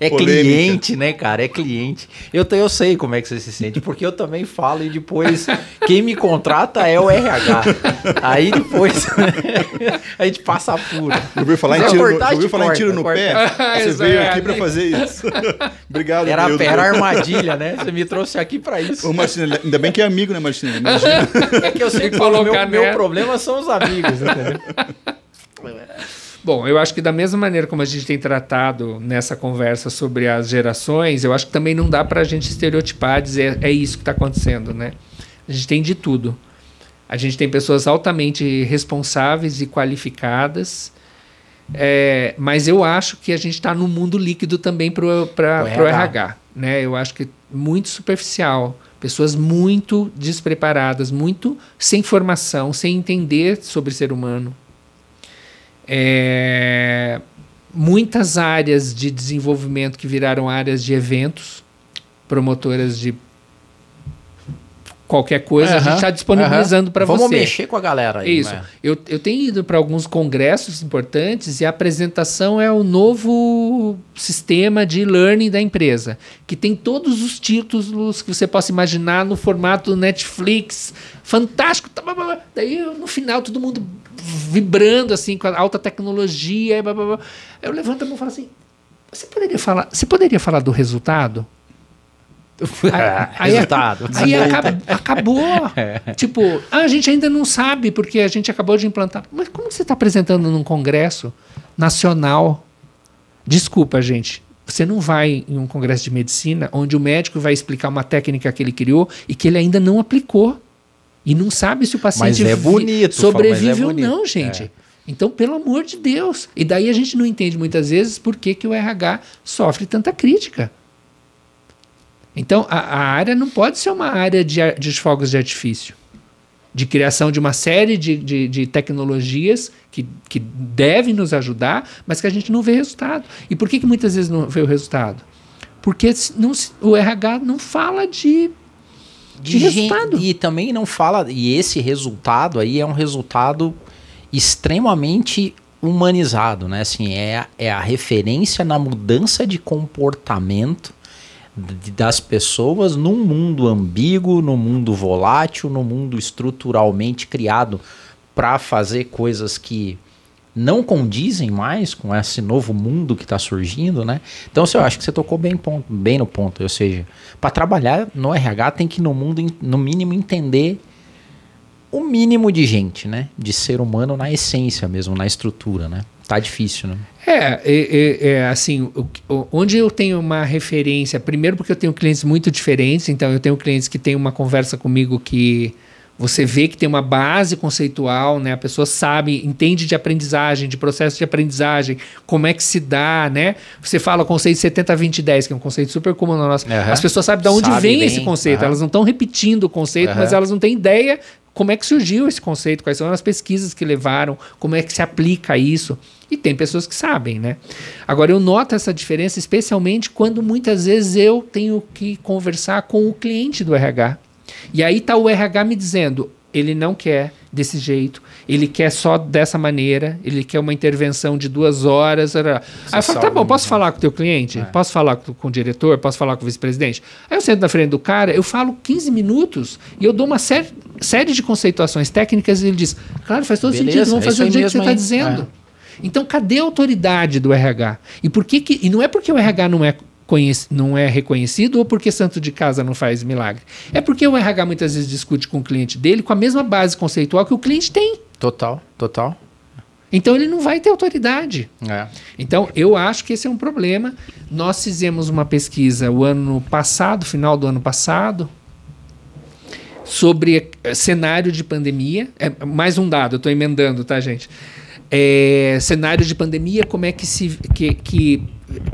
é Polêmica. cliente, né, cara? É cliente. Eu, eu sei como é que você se sente, porque eu também falo e depois quem me contrata é o RH. Aí depois [laughs] a gente passa apuro. Eu vi falar em tiro, no, eu falar corta, em tiro no corta. pé. [laughs] Você veio aqui para fazer isso. Obrigado. Era, era armadilha, né? Você me trouxe aqui para isso. Ô, Martina, ainda bem que é amigo, né, Martina? Imagina. É que eu sei que o meu, meu problema são os amigos, entendeu? Bom, eu acho que da mesma maneira como a gente tem tratado nessa conversa sobre as gerações, eu acho que também não dá para a gente estereotipar, dizer é isso que está acontecendo, né? A gente tem de tudo. A gente tem pessoas altamente responsáveis e qualificadas, é, mas eu acho que a gente está no mundo líquido também para o RH. RH né? Eu acho que muito superficial. Pessoas muito despreparadas, muito sem formação, sem entender sobre ser humano. É, muitas áreas de desenvolvimento que viraram áreas de eventos, promotoras de qualquer coisa, uhum, a gente está disponibilizando uhum. para você. Vamos mexer com a galera aí. Isso. Né? Eu, eu tenho ido para alguns congressos importantes e a apresentação é o novo sistema de learning da empresa, que tem todos os títulos que você possa imaginar no formato Netflix, fantástico. Tá, Daí no final todo mundo vibrando assim com a alta tecnologia. Blá, blá, blá. Eu levanto a mão e falo assim: você poderia falar, você poderia falar do resultado? Aí, [laughs] resultado. Aí, acaba, acabou. [laughs] É. Tipo, ah, a gente ainda não sabe porque a gente acabou de implantar. Mas como você está apresentando num congresso nacional? Desculpa, gente. Você não vai em um congresso de medicina onde o médico vai explicar uma técnica que ele criou e que ele ainda não aplicou. E não sabe se o paciente mas é bonito, sobrevive mas é bonito. ou não, gente. É. Então, pelo amor de Deus. E daí a gente não entende muitas vezes por que, que o RH sofre tanta crítica. Então, a, a área não pode ser uma área de, de fogos de artifício de criação de uma série de, de, de, tecnologias que, que devem nos ajudar, mas que a gente não vê resultado. E por que, que muitas vezes não vê o resultado? Porque não, o RH não fala de de, de resultado. E também não fala. E esse resultado aí é um resultado extremamente humanizado, né? Assim, é, é a referência na mudança de comportamento das pessoas num mundo ambíguo, num mundo volátil, num mundo estruturalmente criado para fazer coisas que não condizem mais com esse novo mundo que está surgindo, né? Então, eu acho que você tocou bem, ponto, bem no ponto. Ou seja, para trabalhar no RH tem que no mundo, no mínimo, entender o mínimo de gente, né? De ser humano na essência mesmo, na estrutura, né? Tá difícil, né? É, é, é assim, onde eu tenho uma referência, primeiro porque eu tenho clientes muito diferentes, então eu tenho clientes que têm uma conversa comigo que você vê que tem uma base conceitual, né? A pessoa sabe, entende de aprendizagem, de processo de aprendizagem, como é que se dá, né? Você fala o conceito 70 20 10, que é um conceito super comum na nossa. Uhum. As pessoas sabem de onde sabe vem bem. esse conceito. Uhum. Elas não estão repetindo o conceito, uhum. mas elas não têm ideia como é que surgiu esse conceito, quais são as pesquisas que levaram, como é que se aplica isso. E tem pessoas que sabem, né? Agora eu noto essa diferença especialmente quando muitas vezes eu tenho que conversar com o cliente do RH. E aí está o RH me dizendo, ele não quer desse jeito, ele quer só dessa maneira, ele quer uma intervenção de duas horas. Aí eu falo, tá bom, posso falar com o teu cliente? É. Posso falar com, com, o diretor? Posso falar com o vice-presidente? Aí eu sento na frente do cara, eu falo 15 minutos e eu dou uma série, série de conceituações técnicas e ele diz, claro, faz todo Beleza, sentido, vamos fazer do jeito que você está dizendo. É. Então, cadê a autoridade do RH? E por que, que e não é porque o RH não é não é reconhecido ou porque santo de casa não faz milagre. É porque o RH muitas vezes discute com o cliente dele com a mesma base conceitual que o cliente tem. Total, total. Então ele não vai ter autoridade. É. Então eu acho que esse é um problema. Nós fizemos uma pesquisa o ano passado, final do ano passado, sobre eh, cenário de pandemia. É mais um dado, eu estou emendando, tá, gente? É, cenário de pandemia, como é que se que, que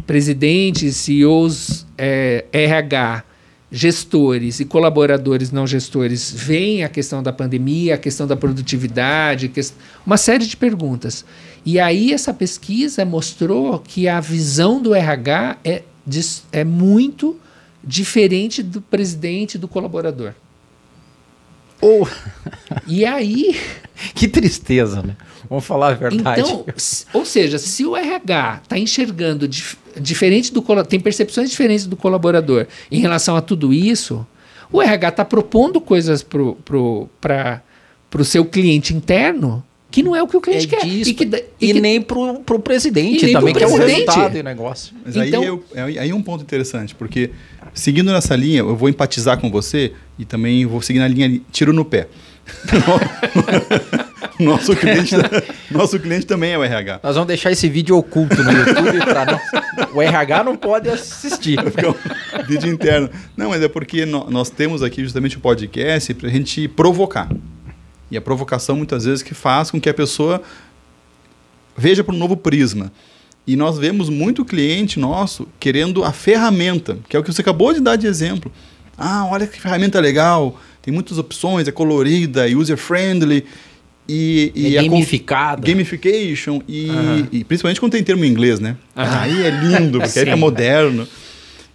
presidentes, CEOs, é, RH, gestores e colaboradores não gestores veem a questão da pandemia, a questão da produtividade, uma série de perguntas. E aí essa pesquisa mostrou que a visão do RH é, é muito diferente do presidente e do colaborador. Ou... E aí... [laughs] que tristeza, né? Vamos falar a verdade. Então, ou seja, se o RH está enxergando dif diferente do tem percepções diferentes do colaborador em relação a tudo isso, o RH está propondo coisas para o seu cliente interno que não é o que o cliente é quer. Disso, e, que, e, e que, nem para o presidente também, que é o resultado do negócio. Mas então, aí, eu, aí é um ponto interessante, porque seguindo nessa linha, eu vou empatizar com você e também vou seguir na linha tiro no pé. [laughs] [laughs] nosso, cliente, nosso cliente também é o RH. Nós vamos deixar esse vídeo oculto no YouTube para. O RH não pode assistir. [laughs] Um vídeo interno. Não, mas é porque nós temos aqui justamente o podcast para a gente provocar. E a provocação muitas vezes que faz com que a pessoa veja por um novo prisma. E nós vemos muito cliente nosso querendo a ferramenta, que é o que você acabou de dar de exemplo. Ah, olha que ferramenta legal, tem muitas opções, é colorida, user-friendly. E, e é gamificada. Gamification, e, uhum. e, principalmente quando tem termo em inglês, né? Uhum. Aí é lindo, porque aí é [laughs] moderno.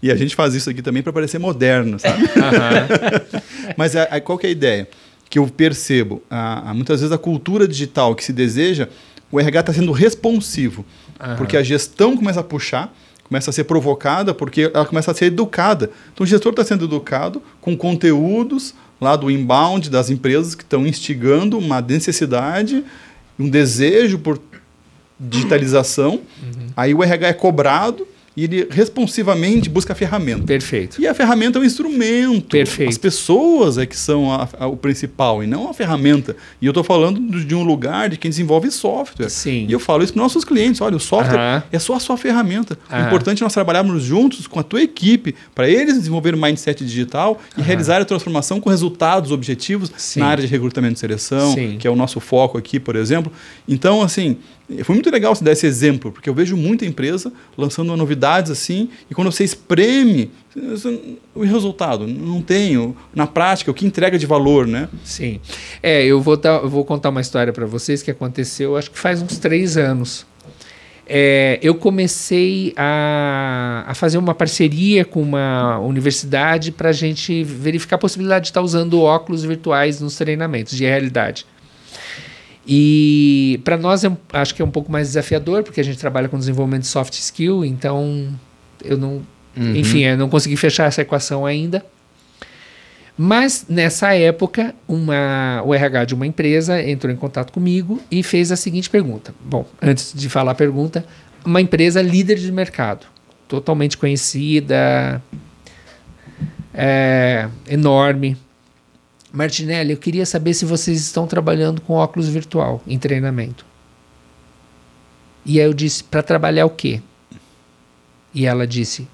E a gente faz isso aqui também para parecer moderno, sabe? [laughs] Uhum. Mas a, a, qual que é a ideia? Que eu percebo, a, muitas vezes a cultura digital que se deseja, o RH está sendo responsivo. Porque a gestão começa a puxar, começa a ser provocada, porque ela começa a ser educada. Então o gestor está sendo educado com conteúdos lá do inbound das empresas que estão instigando uma necessidade, um desejo por digitalização. Uhum. Aí o RH é cobrado e ele responsivamente busca a ferramenta. Perfeito. E a ferramenta é um instrumento. Perfeito. As pessoas é que são a, a, o principal e não a ferramenta. E eu estou falando de um lugar de quem desenvolve software. Sim. E eu falo isso para nossos clientes. Olha, o software uh -huh. é só a sua ferramenta. Uh -huh. O importante é nós trabalharmos juntos com a tua equipe para eles desenvolverem um mindset digital e uh -huh. realizar a transformação com resultados objetivos Sim. na área de recrutamento e seleção, Sim. que é o nosso foco aqui, por exemplo. Então, assim, foi muito legal você dar esse exemplo, porque eu vejo muita empresa lançando novidades assim, e quando você espreme, o resultado não tem, na prática, o que entrega de valor, né? Sim. É, eu vou, eu vou contar uma história para vocês que aconteceu, acho que faz uns três anos. É, eu comecei a, a, fazer uma parceria com uma universidade para a gente verificar a possibilidade de estar usando óculos virtuais nos treinamentos de realidade. E para nós é, acho que é um pouco mais desafiador, porque a gente trabalha com desenvolvimento de soft skill, então eu não. Uhum. Enfim, eu não consegui fechar essa equação ainda. Mas nessa época, uma, o RH de uma empresa entrou em contato comigo e fez a seguinte pergunta. Bom, antes de falar a pergunta, uma empresa líder de mercado, totalmente conhecida, é, enorme, Martinelli, eu queria saber se vocês estão trabalhando com óculos virtual em treinamento. E aí eu disse, para trabalhar o quê? E ela disse,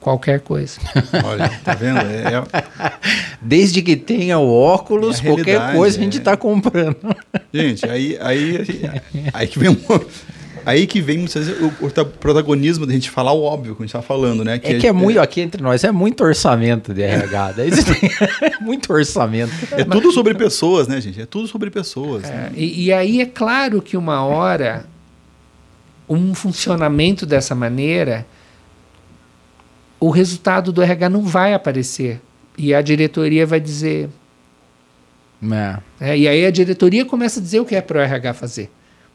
qualquer coisa. [laughs] Olha, tá vendo? É, é... [laughs] Desde que tenha o óculos, é qualquer coisa a gente está é. comprando. Gente, aí, aí, aí que vem um, [laughs] Aí que vem muitas vezes o, o protagonismo da gente falar o óbvio que a gente está falando, né? Que é que é, é muito, aqui entre nós, é muito orçamento de RH. Daí [laughs] muito orçamento. É tudo sobre pessoas, né, gente? É tudo sobre pessoas. É, né? e, e aí é claro que uma hora um funcionamento dessa maneira, o resultado do RH não vai aparecer. E a diretoria vai dizer: É. É, e aí a diretoria começa a dizer o que é para o RH fazer.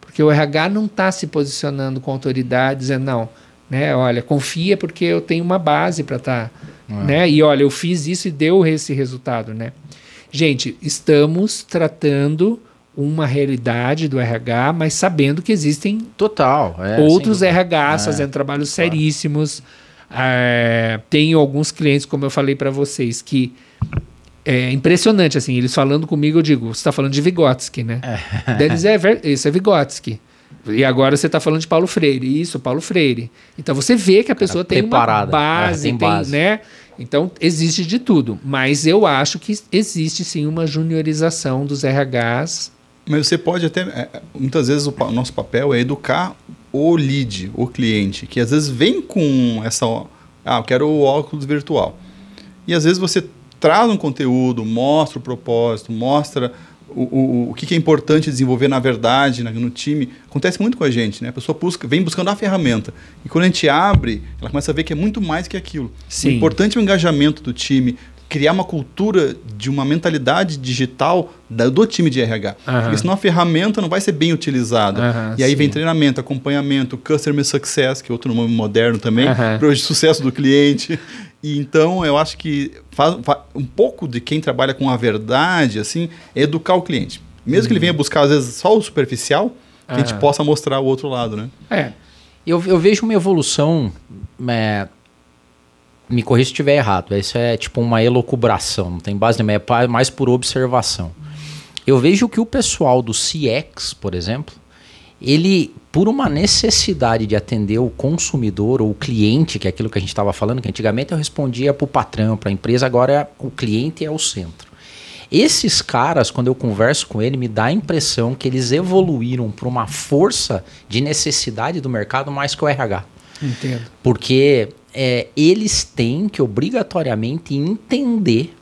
Porque o RH não está se posicionando com autoridade, dizendo, não, né, olha, confia porque eu tenho uma base para estar. Tá, é. né, e olha, eu fiz isso e deu esse resultado. Né? Gente, estamos tratando uma realidade do RH, mas sabendo que existem total é, outros RHs é, fazendo trabalhos claro. seríssimos. É, tenho alguns clientes, como eu falei para vocês, que é impressionante, assim, eles falando comigo, eu digo, você está falando de Vygotsky, né? É. Deles é, isso é Vygotsky. E agora você está falando de Paulo Freire. Isso, Paulo Freire. Então você vê que a pessoa Cara, tem uma base, é, tem, tem base. né? Então existe de tudo. Mas eu acho que existe sim uma juniorização dos RHs. Mas você pode até. É, muitas vezes o, o nosso papel é educar o lead, o cliente, que às vezes vem com essa. Ah, eu quero o óculos virtual. E às vezes você traz um conteúdo, mostra o propósito, mostra o, o, o que é importante desenvolver na verdade no time. Acontece muito com a gente, né? A pessoa busca, vem buscando a ferramenta. E quando a gente abre, ela começa a ver que é muito mais que aquilo. Sim. O importante é o engajamento do time, criar uma cultura de uma mentalidade digital do time de RH. Uhum. Porque senão a ferramenta não vai ser bem utilizada. Uhum, e aí sim. vem treinamento, acompanhamento, customer success, que é outro nome moderno também, uhum. para o sucesso do cliente. E então eu acho que faz, faz, um pouco de quem trabalha com a verdade assim é educar o cliente. Mesmo que ele uhum. venha buscar às vezes só o superficial, que a gente possa mostrar o outro lado, né? É. Eu, eu vejo uma evolução é, me corrija se estiver errado. Isso é tipo uma elocubração, não tem base nenhuma, é mais por observação. Eu vejo que o pessoal do CX, por exemplo, ele, por uma necessidade de atender o consumidor ou o cliente, que é aquilo que a gente estava falando, que antigamente eu respondia para o patrão, para a empresa, agora o cliente é o centro. Esses caras, quando eu converso com ele, me dá a impressão que eles evoluíram para uma força de necessidade do mercado mais que o RH. Entendo. Porque é, eles têm que obrigatoriamente entender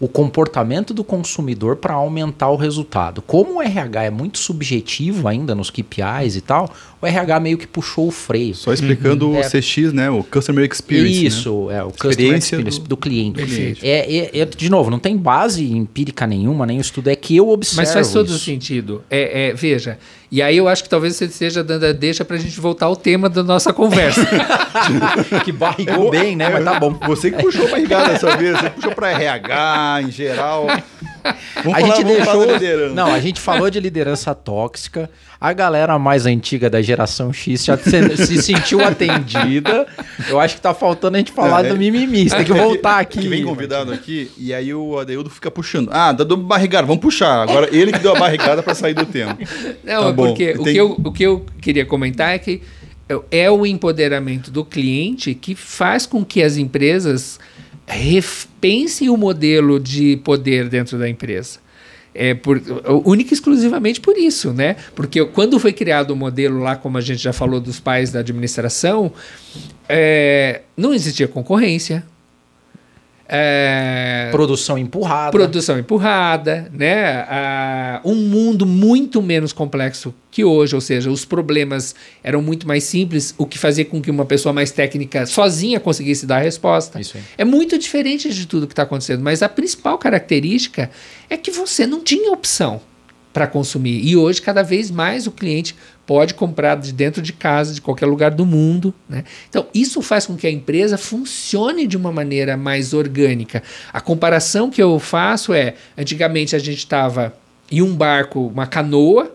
o comportamento do consumidor para aumentar o resultado. Como o RH é muito subjetivo ainda nos KPIs e tal, o RH meio que puxou o freio. Só explicando uhum. o é, CX, né? O Customer Experience. Né? Isso, né? é o Customer Experience do, do cliente. É, é, é, de novo, não tem base empírica nenhuma, nem estudo, é que eu observo. Mas faz todo isso. sentido. É, é, veja, e aí eu acho que talvez você esteja dando a deixa para a gente voltar ao tema da nossa conversa. [laughs] que barrigou bem, né? Mas tá bom. Você que puxou barrigada dessa vez, você puxou para RH em geral. Vamos a falar, gente deixou. Não, a gente falou de liderança tóxica. A galera mais antiga da geração X já se, se sentiu atendida. Eu acho que tá faltando a gente falar é, do mimimi. Você tem que voltar aqui. Que vem convidado aqui e aí o Adeildo fica puxando. Ah, dá barrigada, vamos puxar. Agora ele que deu a barrigada para sair do tema. Não, tá porque o, que eu, o que eu queria comentar é que é o empoderamento do cliente que faz com que as empresas repensem o modelo de poder dentro da empresa. É por, única e exclusivamente por isso, né? Porque quando foi criado o modelo lá, como a gente já falou dos pais da administração, é, não existia concorrência, é, produção empurrada. Produção empurrada, né? Ah, um mundo muito menos complexo que hoje, ou seja, os problemas eram muito mais simples, o que fazia com que uma pessoa mais técnica sozinha conseguisse dar a resposta. É muito diferente de tudo que está acontecendo, mas a principal característica é que você não tinha opção para consumir. E hoje, cada vez mais, o cliente pode comprar de dentro de casa, de qualquer lugar do mundo. Né? Então, isso faz com que a empresa funcione de uma maneira mais orgânica. A comparação que eu faço é: antigamente a gente estava em um barco, uma canoa,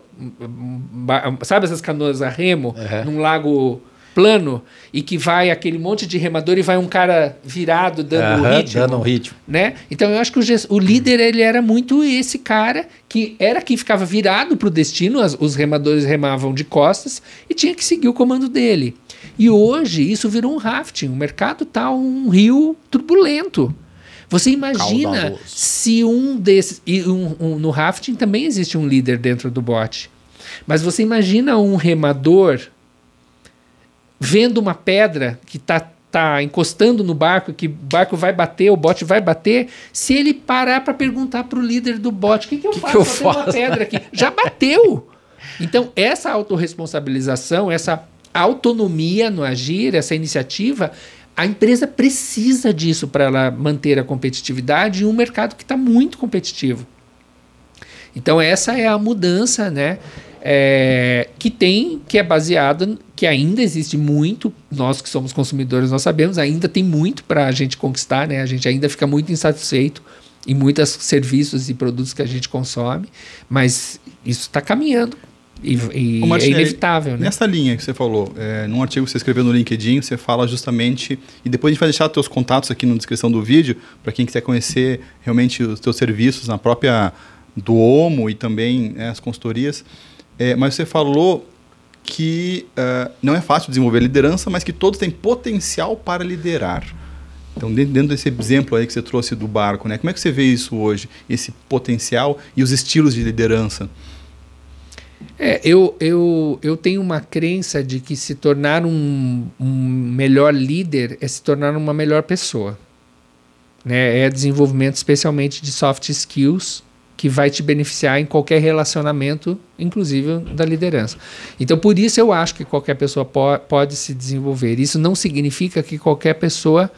sabe essas canoas a remo, uhum. num lago plano e que vai aquele monte de remador e vai um cara virado dando o ritmo, dando um ritmo, né? Então eu acho que o, o, líder ele era muito esse cara que era quem ficava virado para o destino, as, os remadores remavam de costas e tinha que seguir o comando dele. E hoje isso virou um rafting, o mercado tá um rio turbulento. Você imagina se um desses. E um, um, no rafting também existe um líder dentro do bote. Mas você imagina um remador vendo uma pedra que está tá encostando no barco, que o barco vai bater, o bote vai bater, se ele parar para perguntar para o líder do bote, o que, que eu que faço? Que eu faço? uma pedra aqui. Já bateu! Então, essa autorresponsabilização, essa autonomia no agir, essa iniciativa, a empresa precisa disso para ela manter a competitividade em um mercado que está muito competitivo. Então essa é a mudança, né? É, que tem, que é baseada, que ainda existe muito, nós que somos consumidores, nós sabemos, ainda tem muito para a gente conquistar, né? A gente ainda fica muito insatisfeito em muitos serviços e produtos que a gente consome, mas isso está caminhando e, e é inevitável. Né? Nessa linha que você falou, é, num artigo que você escreveu no LinkedIn, você fala justamente, e depois a gente vai deixar os teus contatos aqui na descrição do vídeo, para quem quiser conhecer realmente os teus serviços na própria do Omo e também né, as consultorias. É, mas você falou que uh, não é fácil desenvolver liderança, mas que todos têm potencial para liderar. Então, dentro desse exemplo aí que você trouxe do barco, né, como é que você vê isso hoje, esse potencial e os estilos de liderança? É, eu, eu, eu tenho uma crença de que se tornar um, um melhor líder é se tornar uma melhor pessoa. Né? É desenvolvimento especialmente de soft skills que vai te beneficiar em qualquer relacionamento, inclusive da liderança. Então, por isso eu acho que qualquer pessoa po pode se desenvolver. Isso não significa que qualquer pessoa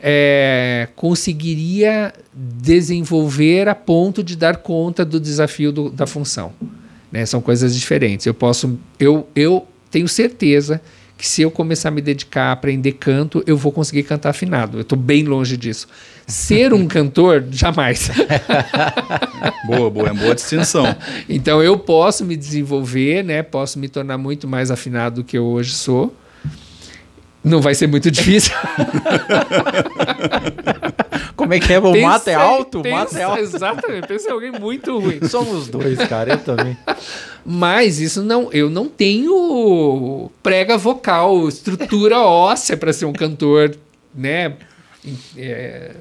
é, conseguiria desenvolver a ponto de dar conta do desafio do, da função. Né? São coisas diferentes. Eu posso, eu, eu tenho certeza que se eu começar a me dedicar a aprender canto, eu vou conseguir cantar afinado. Eu estou bem longe disso. Ser um [laughs] cantor, jamais. [laughs] boa, boa, é boa distinção. então eu posso me desenvolver, né? Posso me tornar muito mais afinado do que eu hoje sou. Não vai ser muito difícil. [laughs] Como é que é? O pensei, mato é alto? Pensa, mato é alto. Exatamente. Pensei em alguém muito ruim. [laughs] Somos dois, cara. Eu também. Mas isso não, eu não tenho prega vocal, estrutura óssea para ser um cantor, né? É,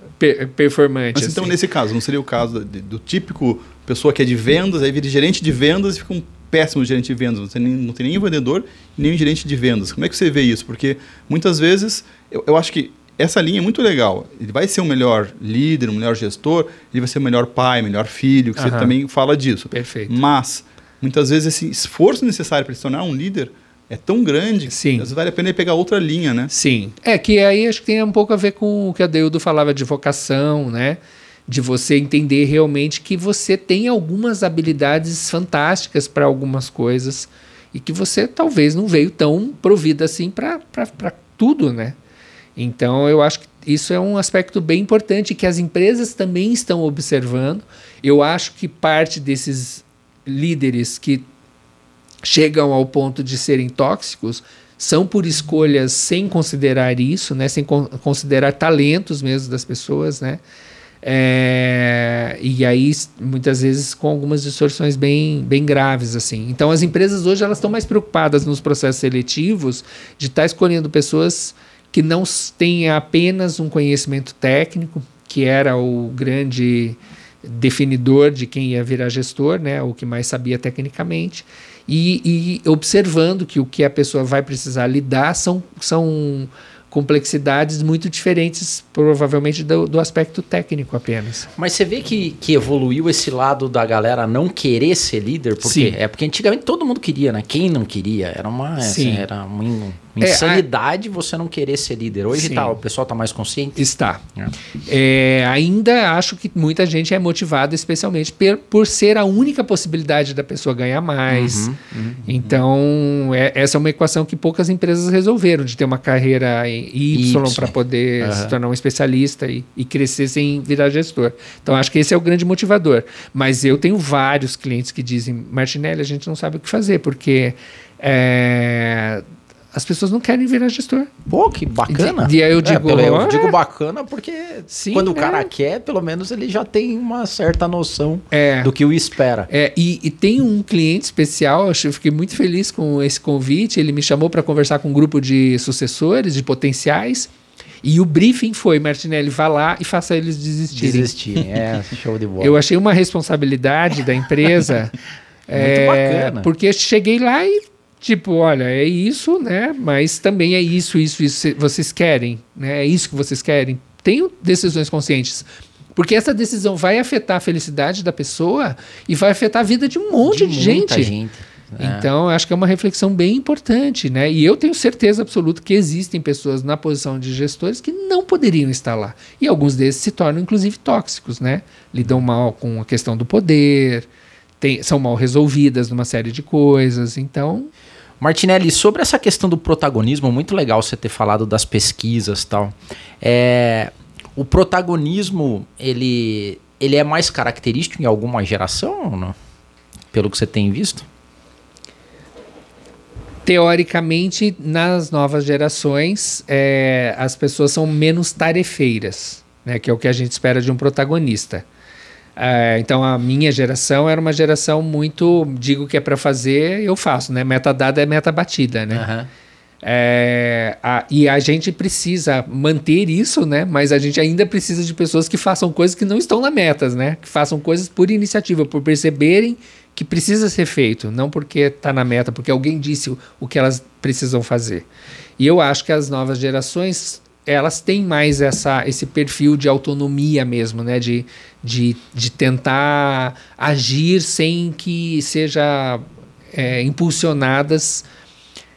performante. Mas então, assim. nesse caso, não seria o caso do, do típico pessoa que é de vendas, aí vira gerente de vendas e fica um péssimo gerente de vendas, não tem, nem, não tem nem vendedor nem um gerente de vendas. Como é que você vê isso? Porque muitas vezes eu, eu acho que essa linha é muito legal. Ele vai ser um melhor líder, um melhor gestor, ele vai ser o um melhor pai, melhor filho, que uhum. você também fala disso. Perfeito. Mas, muitas vezes, esse esforço necessário para se tornar um líder é tão grande Sim. que às vezes vale a pena ele pegar outra linha, né? Sim. É que aí acho que tem um pouco a ver com o que a Deudo falava de vocação, né? De você entender realmente que você tem algumas habilidades fantásticas para algumas coisas e que você talvez não veio tão provida assim para tudo, né? Então eu acho que isso é um aspecto bem importante que as empresas também estão observando. Eu acho que parte desses líderes que chegam ao ponto de serem tóxicos são por escolhas sem considerar isso, né? Sem con considerar talentos mesmo das pessoas, né? É, e aí muitas vezes com algumas distorções bem, bem graves assim. Então as empresas hoje elas estão mais preocupadas nos processos seletivos de estar tá escolhendo pessoas que não têm apenas um conhecimento técnico, que era o grande definidor de quem ia virar gestor, né, o que mais sabia tecnicamente, e, e observando que o que a pessoa vai precisar lidar são, são complexidades muito diferentes, provavelmente do, do, aspecto técnico apenas. Mas você vê que, que evoluiu esse lado da galera não querer ser líder? Porque, Sim. É porque antigamente todo mundo queria, né? Quem não queria? Era uma, Sim. Assim, era uma, é, insanidade a... você não querer ser líder. Hoje tá, o pessoal está mais consciente? Está. É. É, ainda acho que muita gente é motivada, especialmente por, por ser a única possibilidade da pessoa ganhar mais. Uhum, uhum, então, é, essa é uma equação que poucas empresas resolveram, de ter uma carreira Y, y. para poder uhum. se tornar um especialista e, e crescer sem virar gestor. Então, acho que esse é o grande motivador. Mas eu tenho vários clientes que dizem, Martinelli, a gente não sabe o que fazer, porque... É, as pessoas não querem virar gestor. Pô, que bacana. E, e aí eu é, digo, é, eu digo bacana porque Sim, quando o cara quer, pelo menos ele já tem uma certa noção é, do que o espera. É, e, e, tem um cliente especial, eu fiquei muito feliz com esse convite. Ele me chamou para conversar com um grupo de sucessores, de potenciais. E o briefing foi, Martinelli, vá lá e faça eles desistirem. Desistirem, [laughs] é, show de bola. Eu achei uma responsabilidade da empresa. [laughs] Muito é, bacana. Porque cheguei lá e Tipo, olha, é isso, né? Mas também é isso, isso, isso vocês querem, né? É isso que vocês querem. Tenham decisões conscientes. Porque essa decisão vai afetar a felicidade da pessoa e vai afetar a vida de um monte de, de gente. gente. É. Então, acho que é uma reflexão bem importante, né? E eu tenho certeza absoluta que existem pessoas na posição de gestores que não poderiam estar lá. E alguns desses se tornam, inclusive, tóxicos, né? Lidam mal com a questão do poder, tem, são mal resolvidas numa série de coisas. Então. Martinelli, sobre essa questão do protagonismo, muito legal você ter falado das pesquisas tal. É, o protagonismo, ele, ele é mais característico em alguma geração, não? pelo que você tem visto? Teoricamente, nas novas gerações, é, as pessoas são menos tarefeiras, né, que é o que a gente espera de um protagonista. É, então a minha geração era uma geração muito digo que é para fazer eu faço né? Meta dada é meta batida né? Uhum. é, a, e a gente precisa manter isso né? Mas a gente ainda precisa de pessoas que façam coisas que não estão na metas né? Que façam coisas por iniciativa por perceberem que precisa ser feito não porque está na meta porque alguém disse o, o que elas precisam fazer. E eu acho que as novas gerações elas têm mais essa, esse perfil de autonomia mesmo, né? De, de, de tentar agir sem que seja é, impulsionadas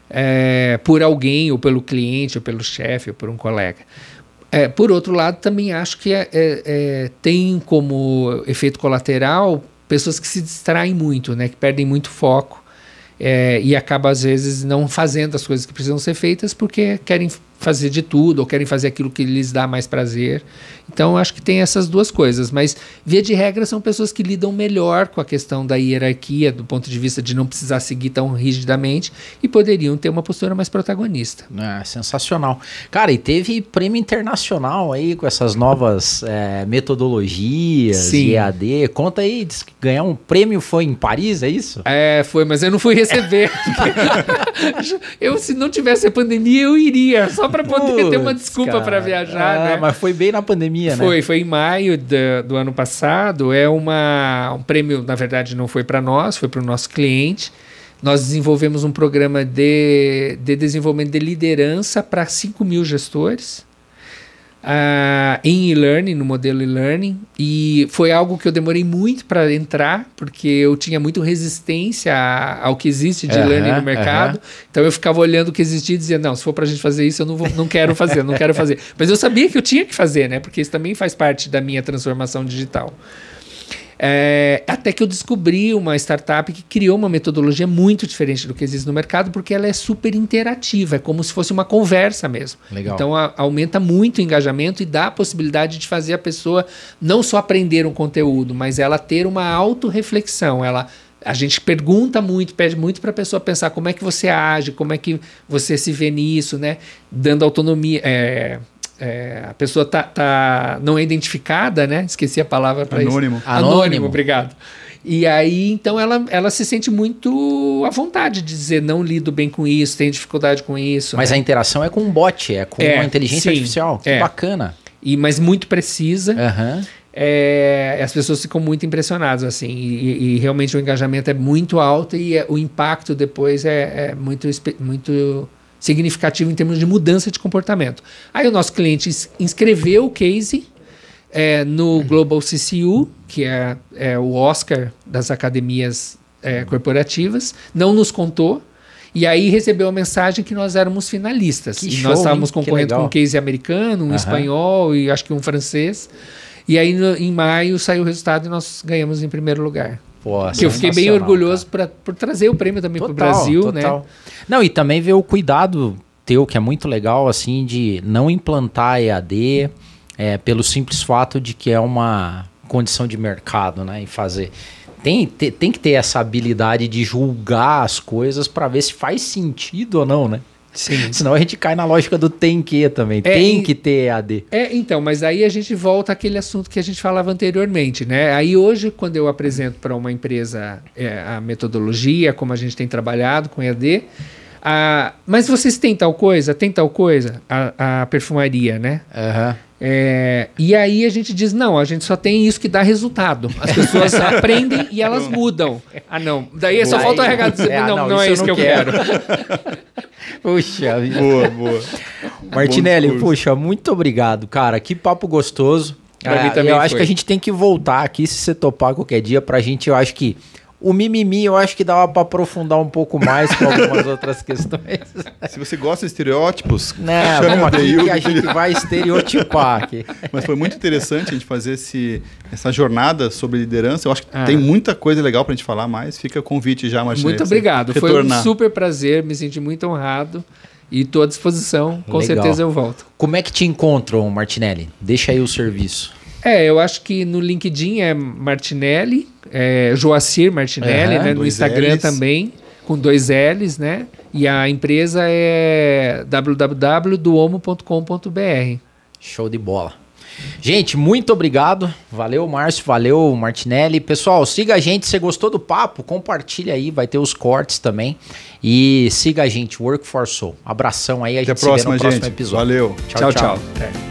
é, por alguém, ou pelo cliente, ou pelo chefe, ou por um colega. É, por outro lado, também acho que é, é, é, tem como efeito colateral pessoas que se distraem muito, né? Que perdem muito foco e acabam, às vezes, não fazendo as coisas que precisam ser feitas porque querem fazer de tudo ou querem fazer aquilo que lhes dá mais prazer. Então, acho que tem essas duas coisas. Mas, via de regra, são pessoas que lidam melhor com a questão da hierarquia, do ponto de vista de não precisar seguir tão rigidamente e poderiam ter uma postura mais protagonista. É, sensacional. Cara, e teve prêmio internacional aí com essas novas é, metodologias, Sim. EAD. Conta aí, ganhar um prêmio foi em Paris, é isso? É, foi, mas eu não fui receber. [laughs] [laughs] eu, se não tivesse a pandemia, eu iria, só para poder Puts, ter uma desculpa para viajar. Ah, né? Mas foi bem na pandemia, foi, né? Foi, foi em maio do, do ano passado. É uma, um prêmio, na verdade, não foi para nós, foi para o nosso cliente. Nós desenvolvemos um programa de, de desenvolvimento de liderança para 5 mil gestores uh, em e-learning, no modelo e-learning, e foi algo que eu demorei muito para entrar, porque eu tinha muito resistência ao que existe de uhum, e-learning no mercado. Uhum. Então eu ficava olhando o que existia e dizia: não, se for para a gente fazer isso, eu não, vou, não quero fazer, não quero fazer. Mas eu sabia que eu tinha que fazer, né? Porque isso também faz parte da minha transformação digital. É, até que eu descobri uma startup que criou uma metodologia muito diferente do que existe no mercado, porque ela é super interativa, é como se fosse uma conversa mesmo. Legal. Então a, aumenta muito o engajamento e dá a possibilidade de fazer a pessoa não só aprender um conteúdo, mas ela ter uma autorreflexão. Ela a gente pergunta muito, pede muito para a pessoa pensar como é que você age, como é que você se vê nisso, né? Dando autonomia, é, é, a pessoa tá, tá, não é identificada, né? Esqueci a palavra para isso. Anônimo. Anônimo, obrigado. E aí, então, ela, ela se sente muito à vontade de dizer não lido bem com isso, tenho dificuldade com isso. Mas né? a interação é com um bot, é com é, uma inteligência sim, artificial. Que é. bacana. E, mas muito precisa. Uhum. É, as pessoas ficam muito impressionadas, assim, e, e, realmente o engajamento é muito alto e é, o impacto depois é, é muito, muito significativo em termos de mudança de comportamento. Aí o nosso cliente inscreveu o case é, no Global CCU, que é, é o Oscar das academias é, corporativas, não nos contou. E aí recebeu a mensagem que nós éramos finalistas. Que e show, nós estávamos concorrendo com um case americano, um uhum. espanhol e acho que um francês. E aí no, em maio saiu o resultado e nós ganhamos em primeiro lugar. Pô, que eu fiquei bem orgulhoso pra, por trazer o prêmio também para o Brasil, né? total. né? Não, e também ver o cuidado teu, que é muito legal, assim, de não implantar EAD é, pelo simples fato de que é uma condição de mercado, né? E fazer. Tem, tem, tem que ter essa habilidade de julgar as coisas para ver se faz sentido ou não, né? Sim. [laughs] Senão a gente cai na lógica do tem que também. É, tem que ter EAD. É, então, mas aí a gente volta àquele assunto que a gente falava anteriormente, né? Aí hoje, quando eu apresento para uma empresa é, a metodologia, como a gente tem trabalhado com EAD, a, mas vocês têm tal coisa? Tem tal coisa? A, a perfumaria, né? Uhum. É, e aí a gente diz: não, a gente só tem isso que dá resultado. As pessoas [laughs] aprendem e elas mudam. Ah, não. Daí só falta o RH dizer: é, não, não, não é isso que eu quero. [laughs] puxa, boa, boa. Martinelli, puxa, muito obrigado, cara. Que papo gostoso. Pra mim também eu foi. acho que a gente tem que voltar aqui, se você topar qualquer dia, pra gente, eu acho que O mimimi eu acho que dava para aprofundar um pouco mais com algumas outras [laughs] questões. Se você gosta de estereótipos, não, vamos aqui que a gente vai estereotipar aqui. [laughs] Mas foi muito interessante a gente fazer esse, essa jornada sobre liderança. Eu acho que ah. tem muita coisa legal para a gente falar mais. Fica o convite já, Martinez. Muito obrigado. Foi um super prazer, me senti muito honrado. E estou à disposição, com Legal. certeza eu volto. Como é que te encontram, Martinelli? Deixa aí o serviço. É, eu acho que no LinkedIn é Martinelli, é Joacir Martinelli, uhum, né? No Instagram L's. também, com dois L's, né? E a empresa é www.duomo.com.br. Show de bola. Gente, muito obrigado. Valeu, Márcio. Valeu, Martinelli. Pessoal, siga a gente. Se gostou do papo, compartilha aí. Vai ter os cortes também. E siga a gente, Work for Soul. Abração aí. A Até gente a próxima, se vê no próximo gente. episódio. Valeu. tchau. tchau. tchau. tchau.